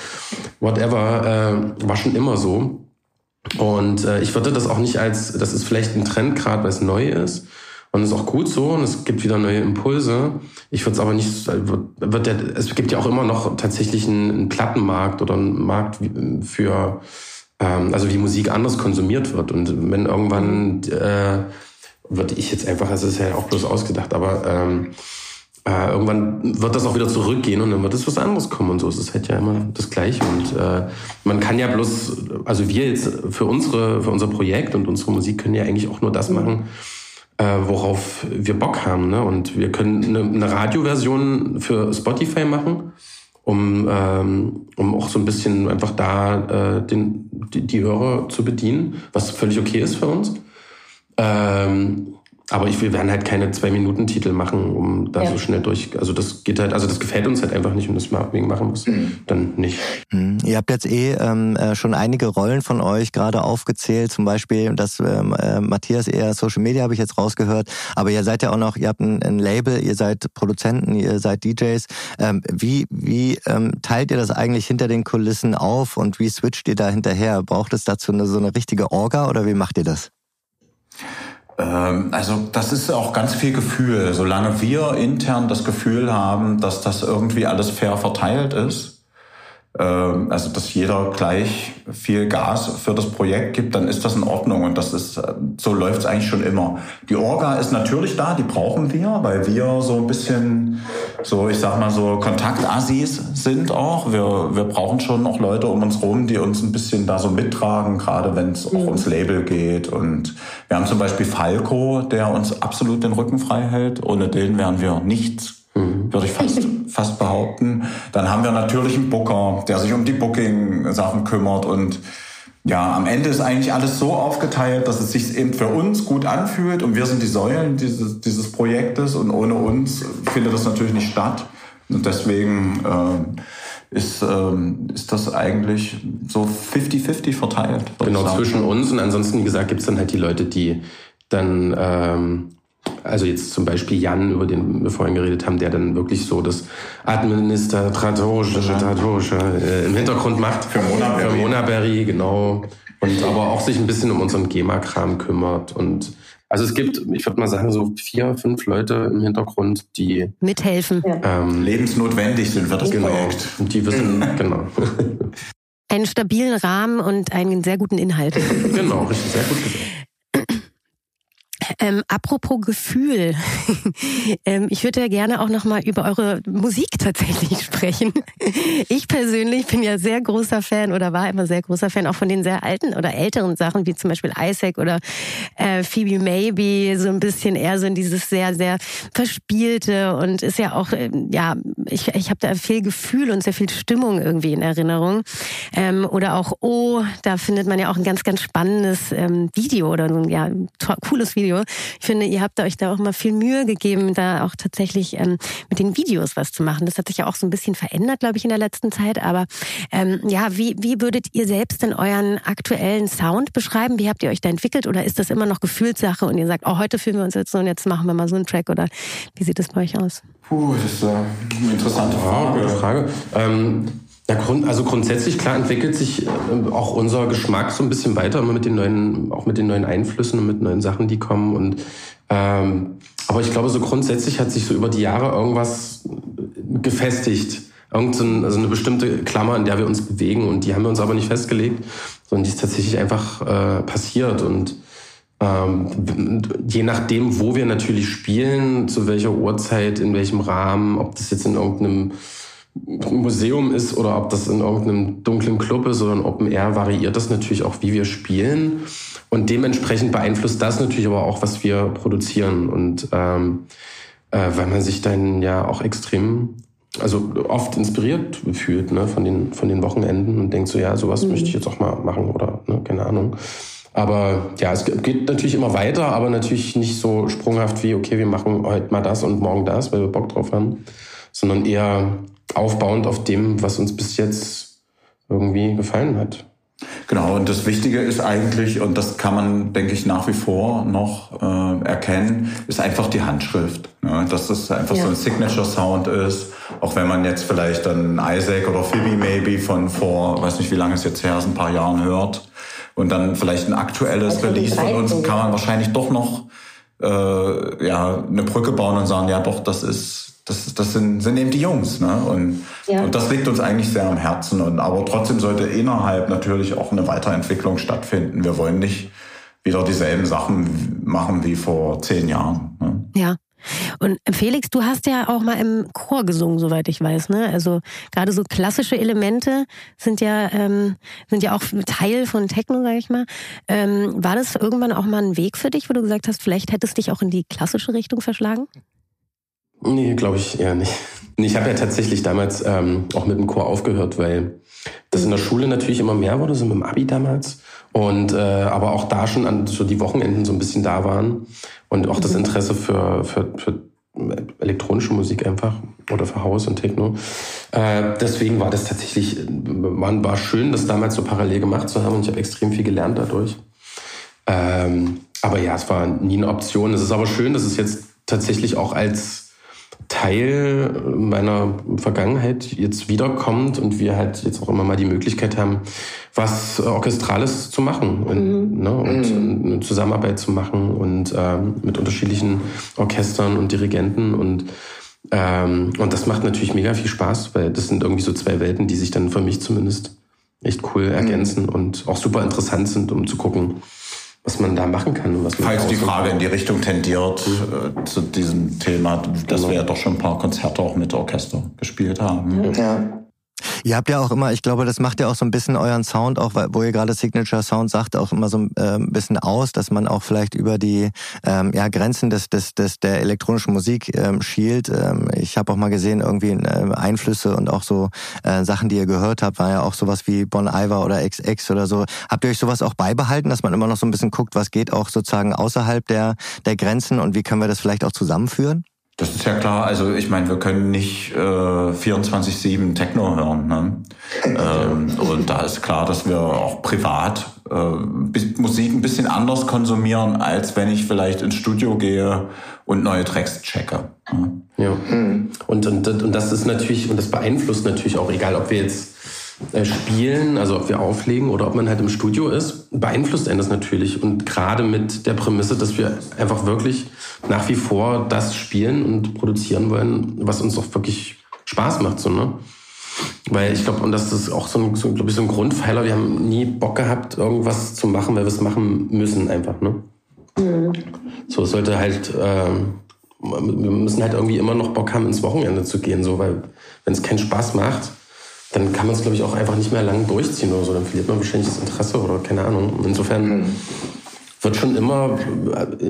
[SPEAKER 3] whatever, äh, war schon immer so. Und äh, ich würde das auch nicht als, das ist vielleicht ein Trend gerade, weil es neu ist. Und es ist auch gut so und es gibt wieder neue Impulse. Ich würde es aber nicht, wird, wird der, es gibt ja auch immer noch tatsächlich einen, einen Plattenmarkt oder einen Markt für, ähm, also wie Musik anders konsumiert wird. Und wenn irgendwann, äh, würde ich jetzt einfach, es ist ja auch bloß ausgedacht, aber ähm, äh, irgendwann wird das auch wieder zurückgehen und dann wird es was anderes kommen und so. Es ist halt ja immer das Gleiche und äh, man kann ja bloß, also wir jetzt für unsere, für unser Projekt und unsere Musik können ja eigentlich auch nur das machen, äh, worauf wir Bock haben. Ne? Und wir können eine, eine Radioversion für Spotify machen, um, ähm, um auch so ein bisschen einfach da äh, den, die, die Hörer zu bedienen, was völlig okay ist für uns. Ähm, aber ich, wir werden halt keine Zwei-Minuten-Titel machen, um da ja. so schnell durch. Also das geht halt, also das gefällt uns halt einfach nicht und das Marketing machen muss, mhm. dann nicht.
[SPEAKER 2] Mhm. Ihr habt jetzt eh ähm, äh, schon einige Rollen von euch gerade aufgezählt, zum Beispiel, dass ähm, äh, Matthias eher Social Media habe ich jetzt rausgehört, aber ihr seid ja auch noch, ihr habt ein, ein Label, ihr seid Produzenten, ihr seid DJs. Ähm, wie wie ähm, teilt ihr das eigentlich hinter den Kulissen auf und wie switcht ihr da hinterher? Braucht es dazu eine, so eine richtige Orga oder wie macht ihr das?
[SPEAKER 4] Ähm, also das ist auch ganz viel Gefühl. Solange wir intern das Gefühl haben, dass das irgendwie alles fair verteilt ist, also dass jeder gleich viel Gas für das Projekt gibt, dann ist das in Ordnung und das ist so läuft es eigentlich schon immer. Die Orga ist natürlich da, die brauchen wir, weil wir so ein bisschen so ich sag mal so Kontaktassis sind auch. Wir wir brauchen schon noch Leute um uns rum, die uns ein bisschen da so mittragen, gerade wenn es mhm. auch ums Label geht und wir haben zum Beispiel Falco, der uns absolut den Rücken frei hält. Ohne den wären wir nichts Mhm. würde ich fast, fast behaupten. Dann haben wir natürlich einen Booker, der sich um die Booking-Sachen kümmert und ja, am Ende ist eigentlich alles so aufgeteilt, dass es sich eben für uns gut anfühlt und wir sind die Säulen dieses, dieses Projektes und ohne uns findet das natürlich nicht statt. Und deswegen äh, ist, äh, ist das eigentlich so 50-50 verteilt.
[SPEAKER 3] Genau, zwischen uns und ansonsten, wie gesagt, gibt es dann halt die Leute, die dann ähm, also jetzt zum Beispiel Jan, über den wir vorhin geredet haben, der dann wirklich so das administratorische äh, im Hintergrund macht. Für Monaberry. Für Monaberry, genau. Und aber auch sich ein bisschen um unseren GEMA-Kram kümmert. Und also es gibt, ich würde mal sagen, so vier, fünf Leute im Hintergrund, die
[SPEAKER 1] mithelfen.
[SPEAKER 4] Ähm, Lebensnotwendig sind für das
[SPEAKER 3] genau.
[SPEAKER 4] Projekt.
[SPEAKER 3] Und die wissen, genau.
[SPEAKER 1] Einen stabilen Rahmen und einen sehr guten Inhalt.
[SPEAKER 3] Genau, richtig, sehr gut gesagt.
[SPEAKER 1] Ähm, apropos Gefühl, ähm, ich würde ja gerne auch noch mal über eure Musik tatsächlich sprechen. Ich persönlich bin ja sehr großer Fan oder war immer sehr großer Fan auch von den sehr alten oder älteren Sachen wie zum Beispiel Isaac oder äh, Phoebe Maybe, so ein bisschen eher so in dieses sehr sehr verspielte und ist ja auch äh, ja ich ich habe da viel Gefühl und sehr viel Stimmung irgendwie in Erinnerung ähm, oder auch Oh, da findet man ja auch ein ganz ganz spannendes ähm, Video oder ein ja cooles Video. Ich finde, ihr habt euch da auch mal viel Mühe gegeben, da auch tatsächlich ähm, mit den Videos was zu machen. Das hat sich ja auch so ein bisschen verändert, glaube ich, in der letzten Zeit. Aber ähm, ja, wie, wie würdet ihr selbst denn euren aktuellen Sound beschreiben? Wie habt ihr euch da entwickelt? Oder ist das immer noch Gefühlssache und ihr sagt, oh, heute fühlen wir uns jetzt so und jetzt machen wir mal so einen Track? Oder wie sieht das bei euch aus?
[SPEAKER 4] Puh, das ist äh, eine interessante Frage.
[SPEAKER 3] Frage. Ähm ja, grund, also grundsätzlich klar entwickelt sich äh, auch unser Geschmack so ein bisschen weiter, immer mit den neuen, auch mit den neuen Einflüssen und mit neuen Sachen, die kommen. Und ähm, aber ich glaube, so grundsätzlich hat sich so über die Jahre irgendwas gefestigt. Irgend so ein, also eine bestimmte Klammer, in der wir uns bewegen. Und die haben wir uns aber nicht festgelegt, sondern die ist tatsächlich einfach äh, passiert. Und ähm, je nachdem, wo wir natürlich spielen, zu welcher Uhrzeit, in welchem Rahmen, ob das jetzt in irgendeinem Museum ist oder ob das in irgendeinem dunklen Club ist oder ein Open Air, variiert das natürlich auch, wie wir spielen. Und dementsprechend beeinflusst das natürlich aber auch, was wir produzieren. Und ähm, äh, weil man sich dann ja auch extrem, also oft inspiriert fühlt ne, von, den, von den Wochenenden und denkt so, ja, sowas mhm. möchte ich jetzt auch mal machen oder ne, keine Ahnung. Aber ja, es geht natürlich immer weiter, aber natürlich nicht so sprunghaft wie, okay, wir machen heute mal das und morgen das, weil wir Bock drauf haben, sondern eher aufbauend auf dem, was uns bis jetzt irgendwie gefallen hat.
[SPEAKER 4] Genau, und das Wichtige ist eigentlich, und das kann man, denke ich, nach wie vor noch äh, erkennen, ist einfach die Handschrift. Ne? Dass das einfach ja. so ein Signature-Sound ist, auch wenn man jetzt vielleicht dann Isaac oder Phoebe maybe von vor, weiß nicht wie lange es jetzt her ist, ein paar Jahren hört. und dann vielleicht ein aktuelles also Release von uns, kann man wahrscheinlich doch noch äh, ja eine Brücke bauen und sagen, ja doch, das ist das, das sind, sind eben die Jungs. Ne? Und, ja. und das liegt uns eigentlich sehr am Herzen. Und, aber trotzdem sollte innerhalb natürlich auch eine Weiterentwicklung stattfinden. Wir wollen nicht wieder dieselben Sachen machen wie vor zehn Jahren.
[SPEAKER 1] Ne? Ja. Und Felix, du hast ja auch mal im Chor gesungen, soweit ich weiß. Ne? Also gerade so klassische Elemente sind ja ähm, sind ja auch Teil von Techno, sag ich mal. Ähm, war das irgendwann auch mal ein Weg für dich, wo du gesagt hast, vielleicht hättest du dich auch in die klassische Richtung verschlagen?
[SPEAKER 3] Nee, glaube ich eher nicht. Ich habe ja tatsächlich damals ähm, auch mit dem Chor aufgehört, weil das in der Schule natürlich immer mehr wurde, so mit dem Abi damals. Und äh, aber auch da schon an so die Wochenenden so ein bisschen da waren und auch das Interesse für, für, für elektronische Musik einfach oder für Haus und Techno. Äh, deswegen war das tatsächlich, man war schön, das damals so parallel gemacht zu haben und ich habe extrem viel gelernt dadurch. Ähm, aber ja, es war nie eine Option. Es ist aber schön, dass es jetzt tatsächlich auch als Teil meiner Vergangenheit jetzt wiederkommt und wir halt jetzt auch immer mal die Möglichkeit haben, was Orchestrales zu machen und, mhm. ne, und mhm. eine Zusammenarbeit zu machen und ähm, mit unterschiedlichen Orchestern und Dirigenten und ähm, und das macht natürlich mega viel Spaß, weil das sind irgendwie so zwei Welten, die sich dann für mich zumindest echt cool ergänzen mhm. und auch super interessant sind, um zu gucken, was man da machen kann. Was
[SPEAKER 4] man Falls die Frage in die Richtung tendiert äh, zu diesem Thema, dass genau. wir ja doch schon ein paar Konzerte auch mit Orchester gespielt haben.
[SPEAKER 2] Ja. Ihr habt ja auch immer, ich glaube, das macht ja auch so ein bisschen euren Sound, auch wo ihr gerade Signature Sound sagt, auch immer so ein äh, bisschen aus, dass man auch vielleicht über die ähm, ja, Grenzen des, des, des der elektronischen Musik ähm, schielt. Ähm, ich habe auch mal gesehen, irgendwie äh, Einflüsse und auch so äh, Sachen, die ihr gehört habt, war ja auch sowas wie Bon Iver oder XX oder so. Habt ihr euch sowas auch beibehalten, dass man immer noch so ein bisschen guckt, was geht auch sozusagen außerhalb der, der Grenzen und wie können wir das vielleicht auch zusammenführen?
[SPEAKER 4] Das ist ja klar. Also ich meine, wir können nicht äh, 24-7 Techno hören. Ne? ähm, und da ist klar, dass wir auch privat äh, Musik ein bisschen anders konsumieren, als wenn ich vielleicht ins Studio gehe und neue Tracks checke.
[SPEAKER 3] Ne? Ja. Und, und, und das ist natürlich, und das beeinflusst natürlich auch, egal ob wir jetzt spielen, also ob wir auflegen oder ob man halt im Studio ist, beeinflusst einen das natürlich. Und gerade mit der Prämisse, dass wir einfach wirklich nach wie vor das spielen und produzieren wollen, was uns auch wirklich Spaß macht, so, ne? Weil ich glaube, und das ist auch so ein, so, glaube ich, so ein Grundpfeiler, wir haben nie Bock gehabt, irgendwas zu machen, weil wir es machen müssen einfach, ne? Mhm. So, es sollte halt, äh, wir müssen halt irgendwie immer noch Bock haben, ins Wochenende zu gehen, so, weil wenn es keinen Spaß macht, dann kann man es, glaube ich, auch einfach nicht mehr lang durchziehen oder so. Dann verliert man wahrscheinlich das Interesse oder keine Ahnung. Insofern mhm. wird schon immer,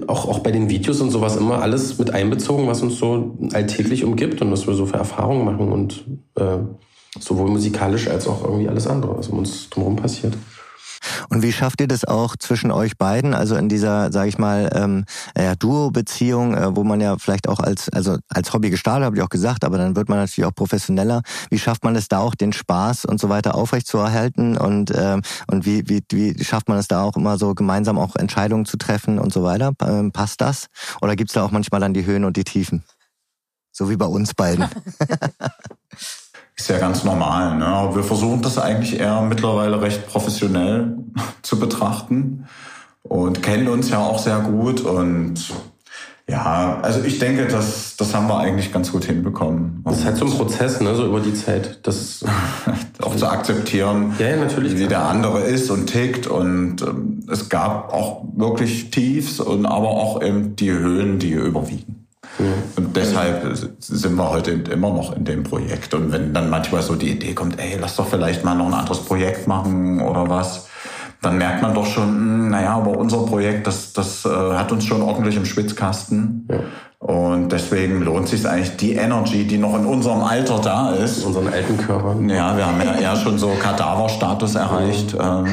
[SPEAKER 3] auch, auch bei den Videos und sowas, immer alles mit einbezogen, was uns so alltäglich umgibt und was wir so für Erfahrungen machen und äh, sowohl musikalisch als auch irgendwie alles andere, was um uns drumherum passiert.
[SPEAKER 2] Und wie schafft ihr das auch zwischen euch beiden, also in dieser, sage ich mal, ähm, ja, Duo-Beziehung, äh, wo man ja vielleicht auch als, also als Hobby gestartet, habe ich auch gesagt, aber dann wird man natürlich auch professioneller. Wie schafft man es da auch, den Spaß und so weiter aufrechtzuerhalten und ähm, und wie, wie, wie schafft man es da auch immer so gemeinsam auch Entscheidungen zu treffen und so weiter? Ähm, passt das? Oder gibt's da auch manchmal dann die Höhen und die Tiefen? So wie bei uns beiden.
[SPEAKER 4] Ist ja ganz normal. Ne? Wir versuchen das eigentlich eher mittlerweile recht professionell zu betrachten und kennen uns ja auch sehr gut. Und ja, also ich denke, das, das haben wir eigentlich ganz gut hinbekommen.
[SPEAKER 3] Das ist halt so ein Prozess, ne, so über die Zeit. Das
[SPEAKER 4] auch zu akzeptieren,
[SPEAKER 3] ja, ja, natürlich.
[SPEAKER 4] wie der andere ist und tickt. Und ähm, es gab auch wirklich Tiefs und aber auch eben die Höhen, die überwiegen. Und deshalb sind wir heute immer noch in dem Projekt. Und wenn dann manchmal so die Idee kommt, ey, lass doch vielleicht mal noch ein anderes Projekt machen oder was, dann merkt man doch schon, hm, naja, aber unser Projekt, das, das äh, hat uns schon ordentlich im Schwitzkasten. Ja. Und deswegen lohnt sich eigentlich die Energy, die noch in unserem Alter da ist.
[SPEAKER 3] In unseren alten Körpern.
[SPEAKER 4] Ja, wir haben ja eher schon so Kadaverstatus erreicht, ähm,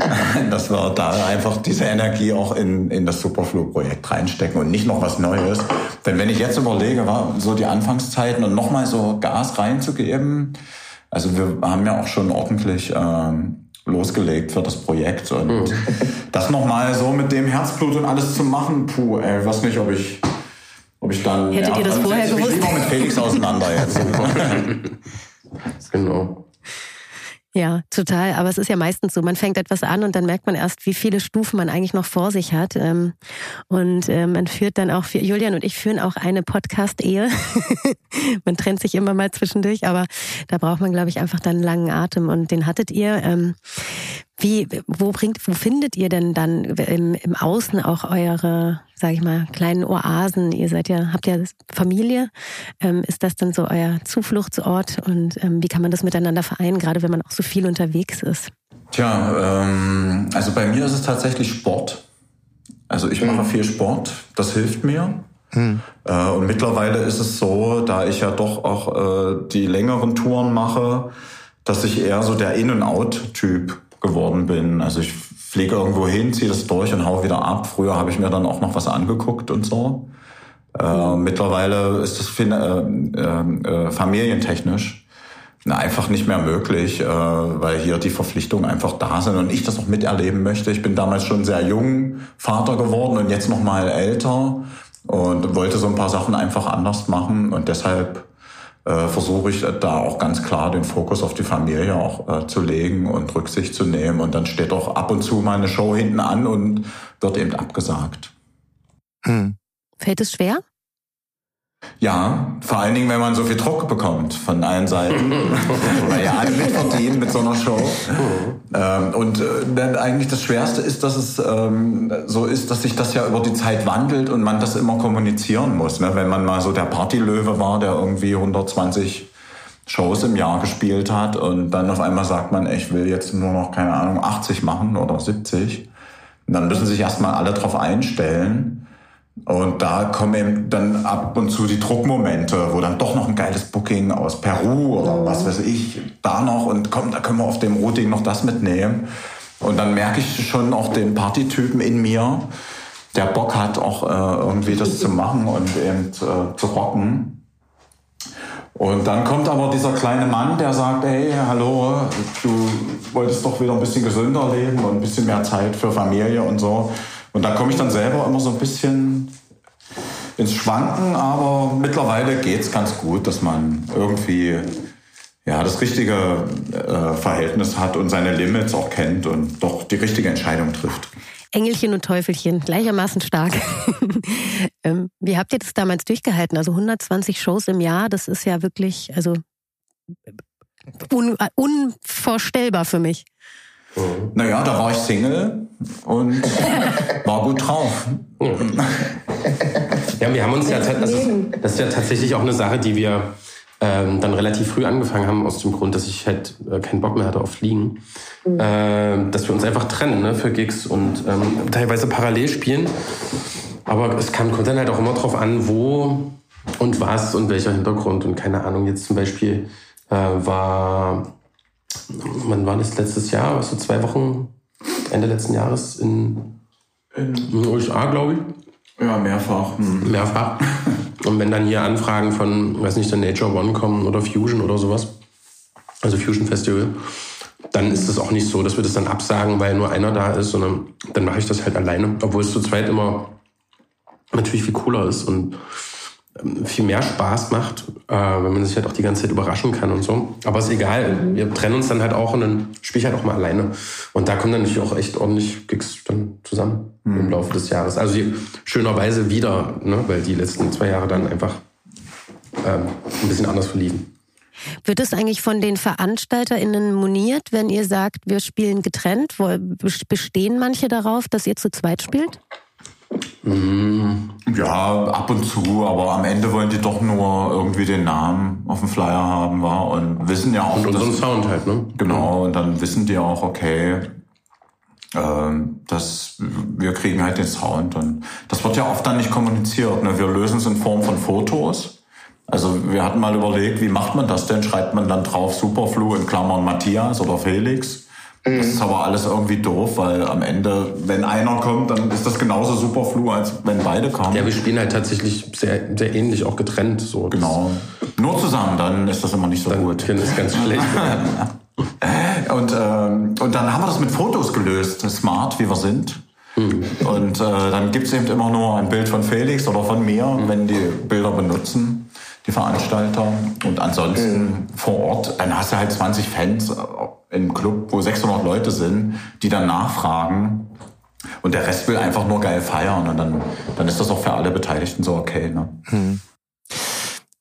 [SPEAKER 4] dass wir da einfach diese Energie auch in, in das Superflu-Projekt reinstecken und nicht noch was Neues. Denn wenn ich jetzt überlege, war so die Anfangszeiten und nochmal so Gas reinzugeben, also wir haben ja auch schon ordentlich ähm, losgelegt für das Projekt und mhm. das nochmal so mit dem Herzblut und alles zu machen, puh, ey, weiß nicht, ob ich ob ich dann.
[SPEAKER 1] Hättet ja, ihr das also vorher gewusst? Ich
[SPEAKER 4] mit Felix auseinander jetzt.
[SPEAKER 3] genau.
[SPEAKER 1] Ja, total. Aber es ist ja meistens so, man fängt etwas an und dann merkt man erst, wie viele Stufen man eigentlich noch vor sich hat. Ähm, und äh, man führt dann auch, Julian und ich führen auch eine Podcast-Ehe. man trennt sich immer mal zwischendurch, aber da braucht man, glaube ich, einfach dann einen langen Atem und den hattet ihr. Wie, wo bringt, wo findet ihr denn dann im, im Außen auch eure, sage ich mal, kleinen Oasen? Ihr seid ja, habt ja Familie. Ähm, ist das dann so euer Zufluchtsort? Und ähm, wie kann man das miteinander vereinen, gerade wenn man auch so viel unterwegs ist?
[SPEAKER 4] Tja, ähm, also bei mir ist es tatsächlich Sport. Also ich mache mhm. viel Sport, das hilft mir. Hm. Äh, und mittlerweile ist es so, da ich ja doch auch äh, die längeren Touren mache, dass ich eher so der In-and-Out-Typ geworden bin. Also ich fliege irgendwo hin, ziehe das durch und hau wieder ab. Früher habe ich mir dann auch noch was angeguckt und so. Äh, mittlerweile ist das äh, äh, äh, familientechnisch einfach nicht mehr möglich, äh, weil hier die Verpflichtungen einfach da sind und ich das noch miterleben möchte. Ich bin damals schon sehr jung Vater geworden und jetzt noch mal älter und wollte so ein paar Sachen einfach anders machen und deshalb äh, versuche ich da auch ganz klar den Fokus auf die Familie auch äh, zu legen und Rücksicht zu nehmen. Und dann steht auch ab und zu mal eine Show hinten an und wird eben abgesagt.
[SPEAKER 1] Hm. Fällt es schwer?
[SPEAKER 4] Ja, vor allen Dingen, wenn man so viel Druck bekommt von allen Seiten, weil ja alle mitverdienen mit so einer Show. Ähm, und äh, eigentlich das Schwerste ist, dass es ähm, so ist, dass sich das ja über die Zeit wandelt und man das immer kommunizieren muss. Ne? Wenn man mal so der Partylöwe war, der irgendwie 120 Shows im Jahr gespielt hat und dann auf einmal sagt man, ich will jetzt nur noch, keine Ahnung, 80 machen oder 70. Und dann müssen sich erstmal alle drauf einstellen. Und da kommen eben dann ab und zu die Druckmomente, wo dann doch noch ein geiles Booking aus Peru oder was weiß ich da noch und komm, da können wir auf dem Routing noch das mitnehmen. Und dann merke ich schon auch den Partytypen in mir, der Bock hat, auch äh, irgendwie das zu machen und eben äh, zu rocken. Und dann kommt aber dieser kleine Mann, der sagt, hey, hallo, du wolltest doch wieder ein bisschen gesünder leben und ein bisschen mehr Zeit für Familie und so. Und da komme ich dann selber immer so ein bisschen ins Schwanken, aber mittlerweile geht es ganz gut, dass man irgendwie ja, das richtige äh, Verhältnis hat und seine Limits auch kennt und doch die richtige Entscheidung trifft.
[SPEAKER 1] Engelchen und Teufelchen, gleichermaßen stark. ähm, wie habt ihr das damals durchgehalten? Also 120 Shows im Jahr, das ist ja wirklich, also un unvorstellbar für mich.
[SPEAKER 4] Naja, da war ich Single und war gut drauf.
[SPEAKER 3] Ja, wir haben uns ja, das ist, das ist ja tatsächlich auch eine Sache, die wir ähm, dann relativ früh angefangen haben, aus dem Grund, dass ich halt äh, keinen Bock mehr hatte auf Fliegen, mhm. äh, dass wir uns einfach trennen ne, für Gigs und ähm, teilweise parallel spielen. Aber es kam, kommt dann halt auch immer drauf an, wo und was und welcher Hintergrund und keine Ahnung. Jetzt zum Beispiel äh, war wann war das letztes Jahr? So zwei Wochen, Ende letzten Jahres in, in den USA, glaube ich.
[SPEAKER 4] Ja, mehrfach. Hm.
[SPEAKER 3] Mehrfach. Und wenn dann hier Anfragen von, weiß nicht, der Nature One kommen oder Fusion oder sowas, also Fusion Festival, dann ist es auch nicht so, dass wir das dann absagen, weil nur einer da ist, sondern dann mache ich das halt alleine, obwohl es zu zweit immer natürlich viel cooler ist und viel mehr Spaß macht, äh, wenn man sich halt auch die ganze Zeit überraschen kann und so. Aber ist egal. Wir trennen uns dann halt auch und dann spiele ich halt auch mal alleine. Und da kommen dann natürlich auch echt ordentlich Gigs dann zusammen mhm. im Laufe des Jahres. Also die, schönerweise wieder, ne, weil die letzten zwei Jahre dann einfach ähm, ein bisschen anders verliefen.
[SPEAKER 1] Wird es eigentlich von den VeranstalterInnen moniert, wenn ihr sagt, wir spielen getrennt? Bestehen manche darauf, dass ihr zu zweit spielt?
[SPEAKER 4] Mhm. Ja, ab und zu, aber am Ende wollen die doch nur irgendwie den Namen auf dem Flyer haben, war und wissen ja auch.
[SPEAKER 3] Und unseren Sound halt, ne?
[SPEAKER 4] Genau, und dann wissen die auch, okay, äh, dass wir kriegen halt den Sound und das wird ja oft dann nicht kommuniziert. Ne? Wir lösen es in Form von Fotos. Also wir hatten mal überlegt, wie macht man das denn? Schreibt man dann drauf Superflu in Klammern Matthias oder Felix? Das ist aber alles irgendwie doof, weil am Ende, wenn einer kommt, dann ist das genauso Superflu, als wenn beide kommen.
[SPEAKER 3] Ja, wir spielen halt tatsächlich sehr, sehr ähnlich, auch getrennt. So.
[SPEAKER 4] Genau. Nur zusammen, dann ist das immer nicht so
[SPEAKER 3] dann
[SPEAKER 4] gut.
[SPEAKER 3] Dann ist ganz schlecht.
[SPEAKER 4] und, ähm, und dann haben wir das mit Fotos gelöst, smart, wie wir sind. Mhm. Und äh, dann gibt's eben immer nur ein Bild von Felix oder von mir, mhm. wenn die Bilder benutzen, die Veranstalter. Und ansonsten mhm. vor Ort, dann hast du halt 20 Fans in Club, wo 600 Leute sind, die dann nachfragen und der Rest will einfach nur geil feiern und dann, dann ist das auch für alle Beteiligten so okay. Ne? Hm.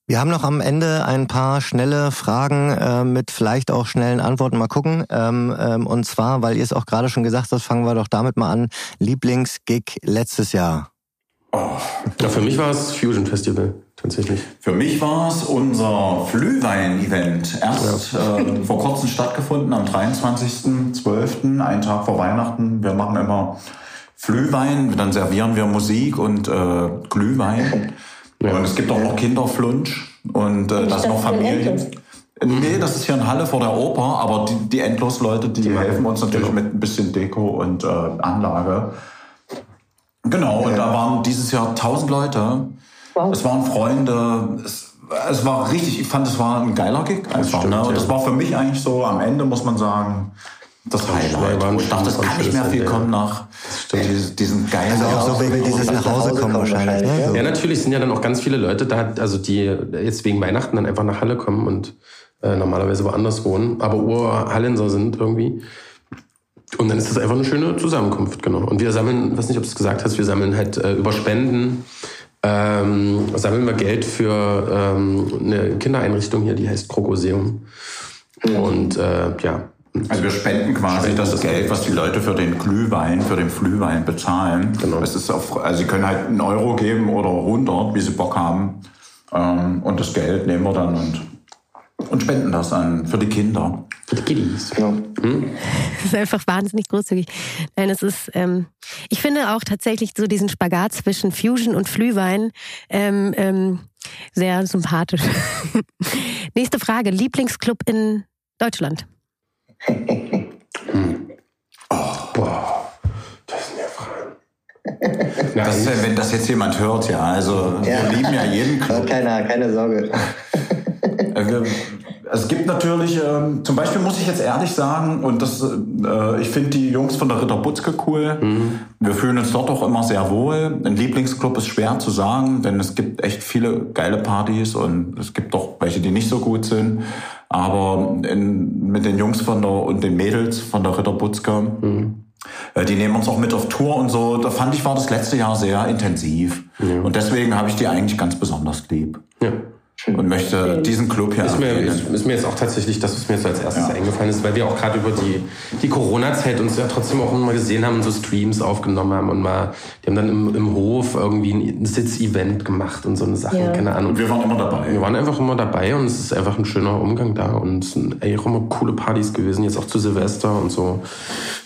[SPEAKER 2] Wir haben noch am Ende ein paar schnelle Fragen äh, mit vielleicht auch schnellen Antworten. Mal gucken. Ähm, ähm, und zwar, weil ihr es auch gerade schon gesagt habt, fangen wir doch damit mal an. Lieblingsgig letztes Jahr.
[SPEAKER 3] Oh. Ja, für mich war es Fusion Festival tatsächlich.
[SPEAKER 4] Für mich war es unser Flühwein-Event. Erst ja. äh, vor kurzem stattgefunden, am 23.12., einen Tag vor Weihnachten. Wir machen immer Flühwein, dann servieren wir Musik und äh, Glühwein. Ja. Und es gibt auch noch Kinderflunsch und äh, das noch Familien. Nee, das ist hier in Halle vor der Oper, aber die, die Endlos-Leute, die, die helfen uns natürlich genau. mit ein bisschen Deko und äh, Anlage. Genau, und da waren dieses Jahr tausend Leute. Wow. Es waren Freunde. Es, es war richtig, ich fand, es war ein geiler Gig einfach. Stimmt, ne? Und das war für mich eigentlich so, am Ende muss man sagen, das Highlight. Wo ich dachte, es kann nicht mehr viel kommen nach diesen, diesen geilen
[SPEAKER 2] Also auch so wegen dieses nach Hause kommen wahrscheinlich. Ne?
[SPEAKER 3] Ja, natürlich sind ja dann auch ganz viele Leute da, also die jetzt wegen Weihnachten dann einfach nach Halle kommen und äh, normalerweise woanders wohnen, aber Urhallenser sind irgendwie. Und dann ist das einfach eine schöne Zusammenkunft, genau. Und wir sammeln, weiß nicht, ob du es gesagt hast, wir sammeln halt äh, über Spenden, ähm, sammeln wir Geld für ähm, eine Kindereinrichtung hier, die heißt Krokoseum. Mhm. Und äh, ja,
[SPEAKER 4] also wir spenden quasi spenden das Geld, was die Leute für den Glühwein, für den Flühwein bezahlen. Genau. Es ist auf, also sie können halt einen Euro geben oder 100, wie sie Bock haben. Ähm, und das Geld nehmen wir dann und, und spenden das an für die Kinder.
[SPEAKER 3] Für die Kiddies. Genau.
[SPEAKER 1] Hm? Das ist einfach wahnsinnig großzügig. Nein, es ist, ähm, ich finde auch tatsächlich so diesen Spagat zwischen Fusion und Flühwein ähm, ähm, sehr sympathisch. Nächste Frage. Lieblingsclub in Deutschland?
[SPEAKER 4] hm. Oh, boah, das sind ja Fragen. Das wenn das jetzt jemand hört, ja. Also ja. wir lieben ja jeden
[SPEAKER 5] Club. Keine, keine Sorge.
[SPEAKER 4] Äh, es gibt natürlich, ähm, zum Beispiel muss ich jetzt ehrlich sagen, und das, äh, ich finde die Jungs von der Ritter Butzke cool. Mhm. Wir fühlen uns dort auch immer sehr wohl. Ein Lieblingsclub ist schwer zu sagen, denn es gibt echt viele geile Partys und es gibt auch welche, die nicht so gut sind. Aber in, mit den Jungs von der und den Mädels von der Ritter Butzke, mhm. äh, die nehmen uns auch mit auf Tour und so. Da fand ich, war das letzte Jahr sehr intensiv. Ja. Und deswegen habe ich die eigentlich ganz besonders lieb. Ja und möchte diesen Club hier
[SPEAKER 3] ist mir, ist, ist, mir jetzt auch tatsächlich das, was mir jetzt als erstes ja. eingefallen ist, weil wir auch gerade über die, die Corona-Zeit uns ja trotzdem auch immer gesehen haben und so Streams aufgenommen haben und mal, die haben dann im, im Hof irgendwie ein Sitz-Event gemacht und so eine Sache, ja. keine Ahnung.
[SPEAKER 4] Und wir waren immer dabei.
[SPEAKER 3] Wir waren einfach immer dabei und es ist einfach ein schöner Umgang da und es sind ey, auch immer coole Partys gewesen, jetzt auch zu Silvester und so.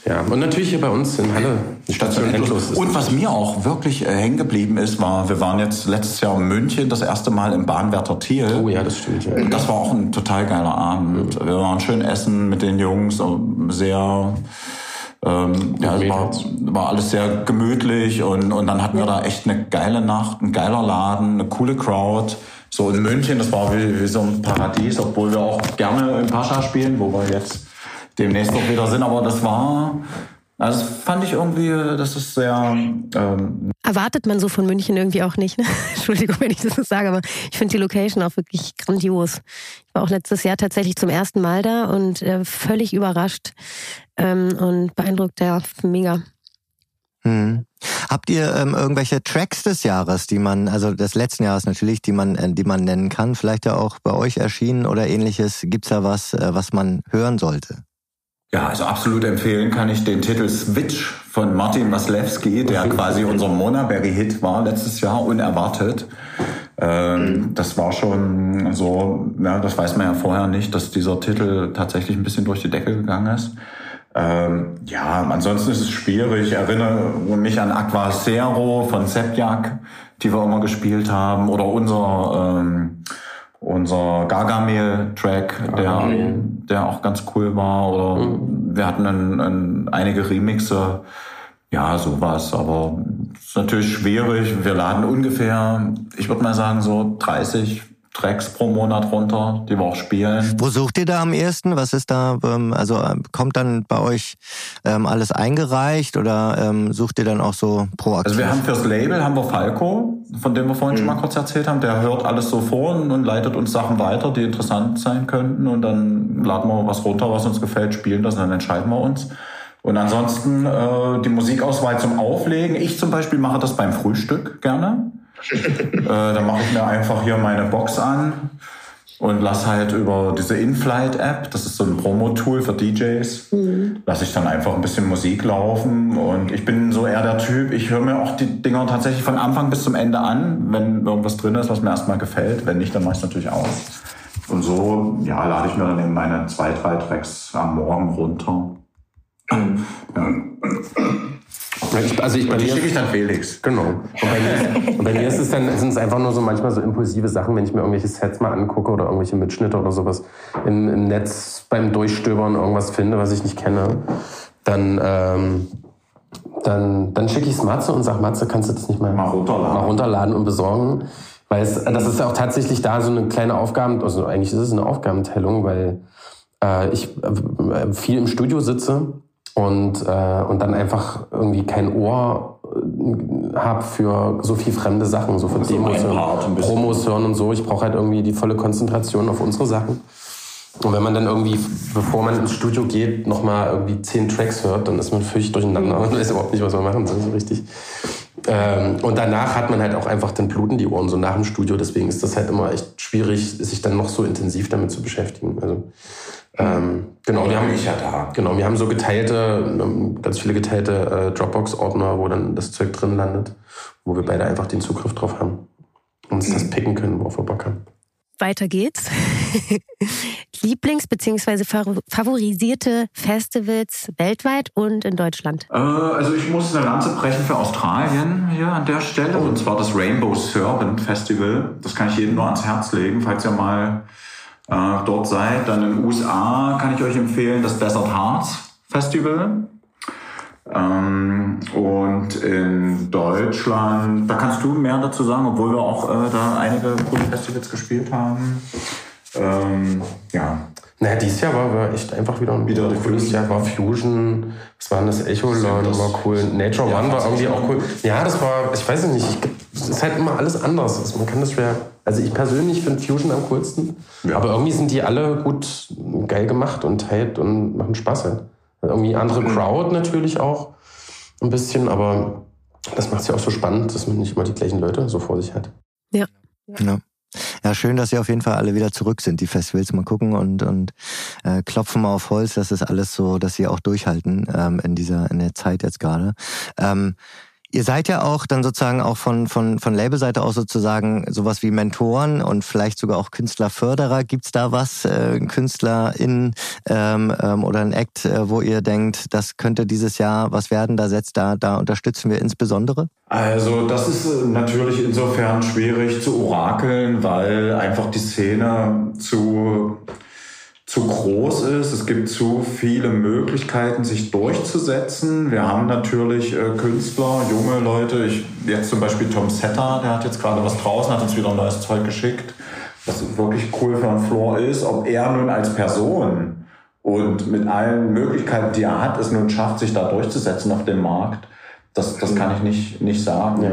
[SPEAKER 3] Ja, und natürlich hier bei uns in Halle.
[SPEAKER 4] Die Station Endlos. Und was mir auch wirklich äh, hängen geblieben ist, war, wir waren jetzt letztes Jahr in München das erste Mal im Bahnwärter Thiel.
[SPEAKER 3] Oh ja, das stimmt. Ja.
[SPEAKER 4] Das war auch ein total geiler Abend. Mhm. Wir waren schön essen mit den Jungs, sehr... Ähm, ja, es war, war alles sehr gemütlich und, und dann hatten wir da echt eine geile Nacht, ein geiler Laden, eine coole Crowd. So in München, das war wie, wie so ein Paradies, obwohl wir auch gerne im Pascha spielen, wo wir jetzt demnächst auch wieder sind. Aber das war, also das fand ich irgendwie, das ist sehr. Ähm
[SPEAKER 1] Erwartet man so von München irgendwie auch nicht. Ne? Entschuldigung, wenn ich das so sage, aber ich finde die Location auch wirklich grandios. Ich war auch letztes Jahr tatsächlich zum ersten Mal da und äh, völlig überrascht ähm, und beeindruckt. Ja, mega.
[SPEAKER 2] Hm. Habt ihr ähm, irgendwelche Tracks des Jahres, die man, also des letzten Jahres natürlich, die man, äh, die man nennen kann, vielleicht ja auch bei euch erschienen oder ähnliches? Gibt's da was, äh, was man hören sollte?
[SPEAKER 4] Ja, also absolut empfehlen kann ich den Titel Switch von Martin Maslewski, der quasi unser Monaberry-Hit war letztes Jahr, unerwartet. Ähm, das war schon so, ja, das weiß man ja vorher nicht, dass dieser Titel tatsächlich ein bisschen durch die Decke gegangen ist. Ähm, ja, ansonsten ist es schwierig. Ich erinnere mich an Aqua Zero von Sepjak, die wir immer gespielt haben, oder unser ähm, unser Gargamel-Track, der, der auch ganz cool war. Oder mhm. wir hatten ein, ein, einige Remixe. Ja, sowas. Aber es ist natürlich schwierig. Wir laden ungefähr, ich würde mal sagen, so 30 Tracks pro Monat runter, die wir auch spielen.
[SPEAKER 2] Wo sucht ihr da am ersten? Was ist da, ähm, also ähm, kommt dann bei euch ähm, alles eingereicht oder ähm, sucht ihr dann auch so proaktiv?
[SPEAKER 4] Also wir haben fürs Label, haben wir Falco, von dem wir vorhin mhm. schon mal kurz erzählt haben, der hört alles so vor und, und, leitet uns Sachen weiter, die interessant sein könnten und dann laden wir was runter, was uns gefällt, spielen das und dann entscheiden wir uns. Und ansonsten äh, die Musikauswahl zum Auflegen. Ich zum Beispiel mache das beim Frühstück gerne äh, dann mache ich mir einfach hier meine Box an und lasse halt über diese InFlight-App, das ist so ein Promo-Tool für DJs, mhm. lasse ich dann einfach ein bisschen Musik laufen. Und ich bin so eher der Typ, ich höre mir auch die Dinger tatsächlich von Anfang bis zum Ende an, wenn irgendwas drin ist, was mir erstmal gefällt. Wenn nicht, dann mache ich es natürlich aus. Und so, ja, lade ich mir dann eben meine zwei, drei Tracks am Morgen runter. Mhm. Ja.
[SPEAKER 3] Ich, also ich, bei
[SPEAKER 4] die schicke ich dann Felix.
[SPEAKER 3] Genau. Und bei mir, und bei mir ist es dann, sind es einfach nur so manchmal so impulsive Sachen, wenn ich mir irgendwelche Sets mal angucke oder irgendwelche Mitschnitte oder sowas im, im Netz beim Durchstöbern irgendwas finde, was ich nicht kenne, dann, ähm, dann, dann schicke ich es Matze und sage, Matze, kannst du das nicht mal,
[SPEAKER 4] mal, runterladen.
[SPEAKER 3] mal runterladen und besorgen? Weil es, das ist ja auch tatsächlich da so eine kleine Aufgaben, also eigentlich ist es eine Aufgabenteilung, weil äh, ich äh, viel im Studio sitze und, äh, und dann einfach irgendwie kein Ohr äh, habe für so viel fremde Sachen, so für also Demos und Promos hören und so. Ich brauche halt irgendwie die volle Konzentration auf unsere Sachen. Und wenn man dann irgendwie, bevor man ins Studio geht, nochmal irgendwie zehn Tracks hört, dann ist man völlig durcheinander und weiß überhaupt nicht, was man machen soll, so richtig. Ähm, und danach hat man halt auch einfach dann bluten die Ohren so nach dem Studio. Deswegen ist das halt immer echt schwierig, sich dann noch so intensiv damit zu beschäftigen. Also ähm, genau, wir haben, ja da. genau, wir haben so geteilte, ganz viele geteilte äh, Dropbox-Ordner, wo dann das Zeug drin landet, wo wir beide einfach den Zugriff drauf haben und uns das picken können, worauf wir Bock haben.
[SPEAKER 1] Weiter geht's. Lieblings- bzw. favorisierte Festivals weltweit und in Deutschland?
[SPEAKER 4] Äh, also ich muss eine Lanze brechen für Australien hier an der Stelle. Und zwar das Rainbow Serpent Festival. Das kann ich jedem nur ans Herz legen, falls ihr mal äh, dort seid. Dann in den USA kann ich euch empfehlen das Desert Hearts Festival. Ähm, und in Deutschland, da kannst du mehr dazu sagen, obwohl wir auch äh, da einige coole Festivals gespielt haben. Ähm, ja.
[SPEAKER 3] Naja, dieses Jahr war, war echt einfach wieder ein wieder cooles Jahr. War Fusion, was war denn das? Echo Line war cool. Nature ja, One war irgendwie auch cool. Ja, das war, ich weiß nicht, es ist halt immer alles anders. Also man kann das schwer. Also ich persönlich finde Fusion am coolsten. Ja. Aber irgendwie sind die alle gut, geil gemacht und tight und machen Spaß halt. Irgendwie andere mhm. Crowd natürlich auch. Ein bisschen, aber das macht es ja auch so spannend, dass man nicht immer die gleichen Leute so vor sich hat.
[SPEAKER 1] Ja.
[SPEAKER 2] Genau. Ja, schön, dass Sie auf jeden Fall alle wieder zurück sind, die Festivals. Mal gucken und, und äh, klopfen mal auf Holz, dass das alles so, dass Sie auch durchhalten ähm, in dieser in der Zeit jetzt gerade. Ähm, Ihr seid ja auch dann sozusagen auch von, von, von Labelseite aus sozusagen sowas wie Mentoren und vielleicht sogar auch Künstlerförderer. Gibt's da was, äh, KünstlerInnen ähm, ähm, oder ein Act, äh, wo ihr denkt, das könnte dieses Jahr was werden, da setzt da, da unterstützen wir insbesondere?
[SPEAKER 4] Also das ist äh, natürlich insofern schwierig zu orakeln, weil einfach die Szene zu zu groß ist. Es gibt zu viele Möglichkeiten, sich durchzusetzen. Wir haben natürlich äh, Künstler, junge Leute. Ich, jetzt zum Beispiel Tom Setter, der hat jetzt gerade was draußen, hat uns wieder ein neues Zeug geschickt, was wirklich cool für einen Floor ist. Ob er nun als Person und mit allen Möglichkeiten, die er hat, es nun schafft, sich da durchzusetzen auf dem Markt, das, das kann ich nicht, nicht sagen.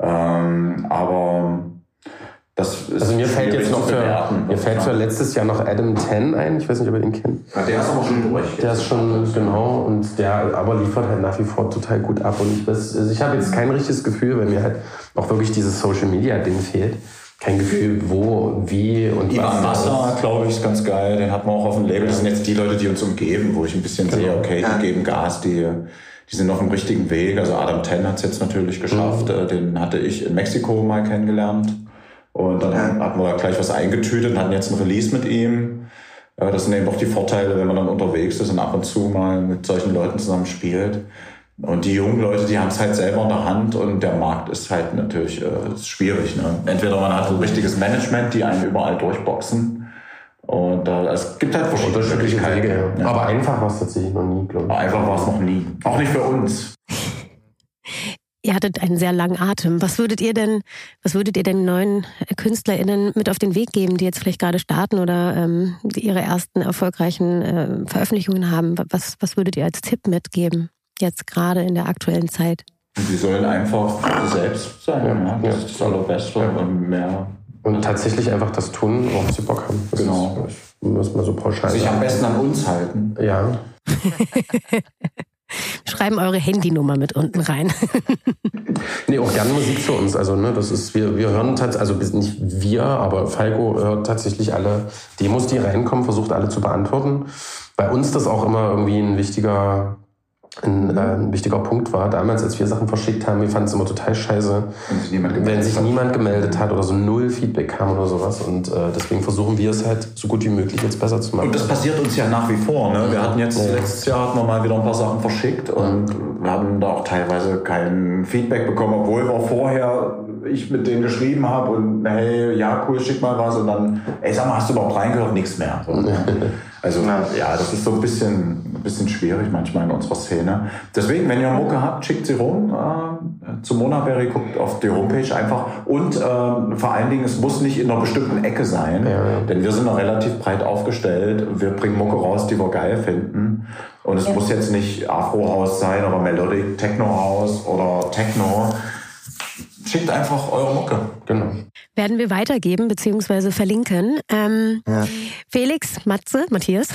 [SPEAKER 4] Ja. Ähm, aber
[SPEAKER 3] also mir fällt jetzt noch für, mir fällt für letztes Jahr noch Adam Ten ein. Ich weiß nicht, ob ihr den kennt.
[SPEAKER 4] Ja, der ist aber schon durch.
[SPEAKER 3] Der ist schon, genau. Und der aber liefert halt nach wie vor total gut ab. Und ich, also ich habe jetzt kein richtiges Gefühl, weil mir halt auch wirklich dieses Social Media Ding fehlt. Kein Gefühl, wo, wie und
[SPEAKER 4] Ivan was. Wasser, glaube ich, ist ganz geil. Den hat man auch auf dem Label. Das sind jetzt die Leute, die uns umgeben, wo ich ein bisschen genau. sehe, okay, die geben Gas, die, die sind auf dem richtigen Weg. Also Adam Ten hat es jetzt natürlich geschafft. Mhm. Den hatte ich in Mexiko mal kennengelernt. Und dann ja. hatten wir gleich was eingetütet und hatten jetzt ein Release mit ihm. Das sind eben auch die Vorteile, wenn man dann unterwegs ist und ab und zu mal mit solchen Leuten zusammen spielt. Und die jungen Leute, die haben es halt selber in der Hand und der Markt ist halt natürlich äh, ist schwierig. Ne? Entweder man hat ein richtiges Management, die einen überall durchboxen. Und äh, es gibt halt verschiedene Möglichkeiten. Wege,
[SPEAKER 3] ja. Aber einfach war es tatsächlich noch nie, glaube ich.
[SPEAKER 4] Einfach war es noch nie. Auch nicht für uns.
[SPEAKER 1] Ihr hattet einen sehr langen Atem. Was würdet ihr denn, was würdet ihr den neuen KünstlerInnen mit auf den Weg geben, die jetzt vielleicht gerade starten oder ähm, ihre ersten erfolgreichen äh, Veröffentlichungen haben? Was, was würdet ihr als Tipp mitgeben, jetzt gerade in der aktuellen Zeit?
[SPEAKER 4] Sie sollen einfach selbst sein. Ja, ja. Das ist das Allerbeste und mehr.
[SPEAKER 3] Und tatsächlich einfach das tun, worauf sie Bock haben. Das
[SPEAKER 4] genau.
[SPEAKER 3] Ist, muss man so pauschal
[SPEAKER 4] Sich am besten an uns halten.
[SPEAKER 3] Ja.
[SPEAKER 1] Schreiben eure Handynummer mit unten rein.
[SPEAKER 3] nee, auch gerne Musik zu uns. Also, ne, das ist, wir, wir hören tatsächlich, also nicht wir, aber Falco hört tatsächlich alle Demos, die reinkommen, versucht alle zu beantworten. Bei uns das auch immer irgendwie ein wichtiger ein, äh, ein wichtiger Punkt war. Damals, als wir Sachen verschickt haben, wir fanden es immer total scheiße, sich wenn sich niemand gemeldet hat oder so null Feedback kam oder sowas. Und äh, deswegen versuchen wir es halt so gut wie möglich jetzt besser zu machen.
[SPEAKER 4] Und das passiert uns ja nach wie vor. Ne? Wir hatten jetzt ja. letztes Jahr hatten wir mal wieder ein paar Sachen verschickt und wir haben da auch teilweise kein Feedback bekommen, obwohl wir vorher ich mit denen geschrieben habe und hey, ja cool, schick mal was und dann, ey sag mal, hast du überhaupt reingehört? Nichts mehr. So? Also ja, das ist so ein bisschen, ein bisschen schwierig manchmal in unserer Szene. Deswegen, wenn ihr Mucke habt, schickt sie rum äh, zu Monaberry, guckt auf die Homepage einfach. Und äh, vor allen Dingen, es muss nicht in einer bestimmten Ecke sein, ja, ja. denn wir sind noch relativ breit aufgestellt. Wir bringen Mucke raus, die wir geil finden. Und es ja. muss jetzt nicht Afro-Haus sein oder Melodic Techno-Haus oder Techno schickt einfach eure Mucke. Genau.
[SPEAKER 1] Werden wir weitergeben bzw. verlinken. Ähm, ja. Felix, Matze, Matthias,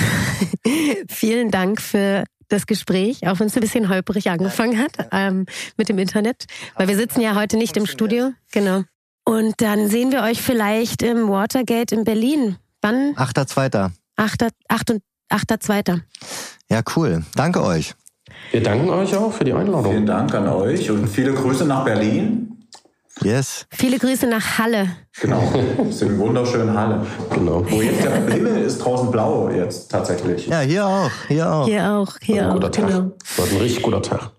[SPEAKER 1] vielen Dank für das Gespräch, auch wenn es ein bisschen holprig angefangen hat ähm, mit dem Internet, weil wir sitzen ja heute nicht im Studio. Genau. Und dann sehen wir euch vielleicht im Watergate in Berlin. Wann?
[SPEAKER 2] 8.2.
[SPEAKER 1] 8.2.
[SPEAKER 2] Ja, cool. Danke euch.
[SPEAKER 3] Wir danken euch auch für die Einladung.
[SPEAKER 4] Vielen Dank an euch und viele Grüße nach Berlin.
[SPEAKER 2] Yes.
[SPEAKER 1] Viele Grüße nach Halle.
[SPEAKER 4] Genau, das ist eine wunderschöne Halle. Genau. Wo jetzt der Himmel ist draußen blau jetzt tatsächlich.
[SPEAKER 2] Ja, hier auch, hier auch.
[SPEAKER 1] Hier auch, hier auch.
[SPEAKER 3] Guter Tag. Genau. War ein richtig guter Tag.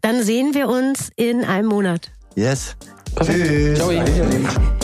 [SPEAKER 1] Dann sehen wir uns in einem Monat.
[SPEAKER 2] Yes.
[SPEAKER 3] Perfekt. Tschüss. Ciao.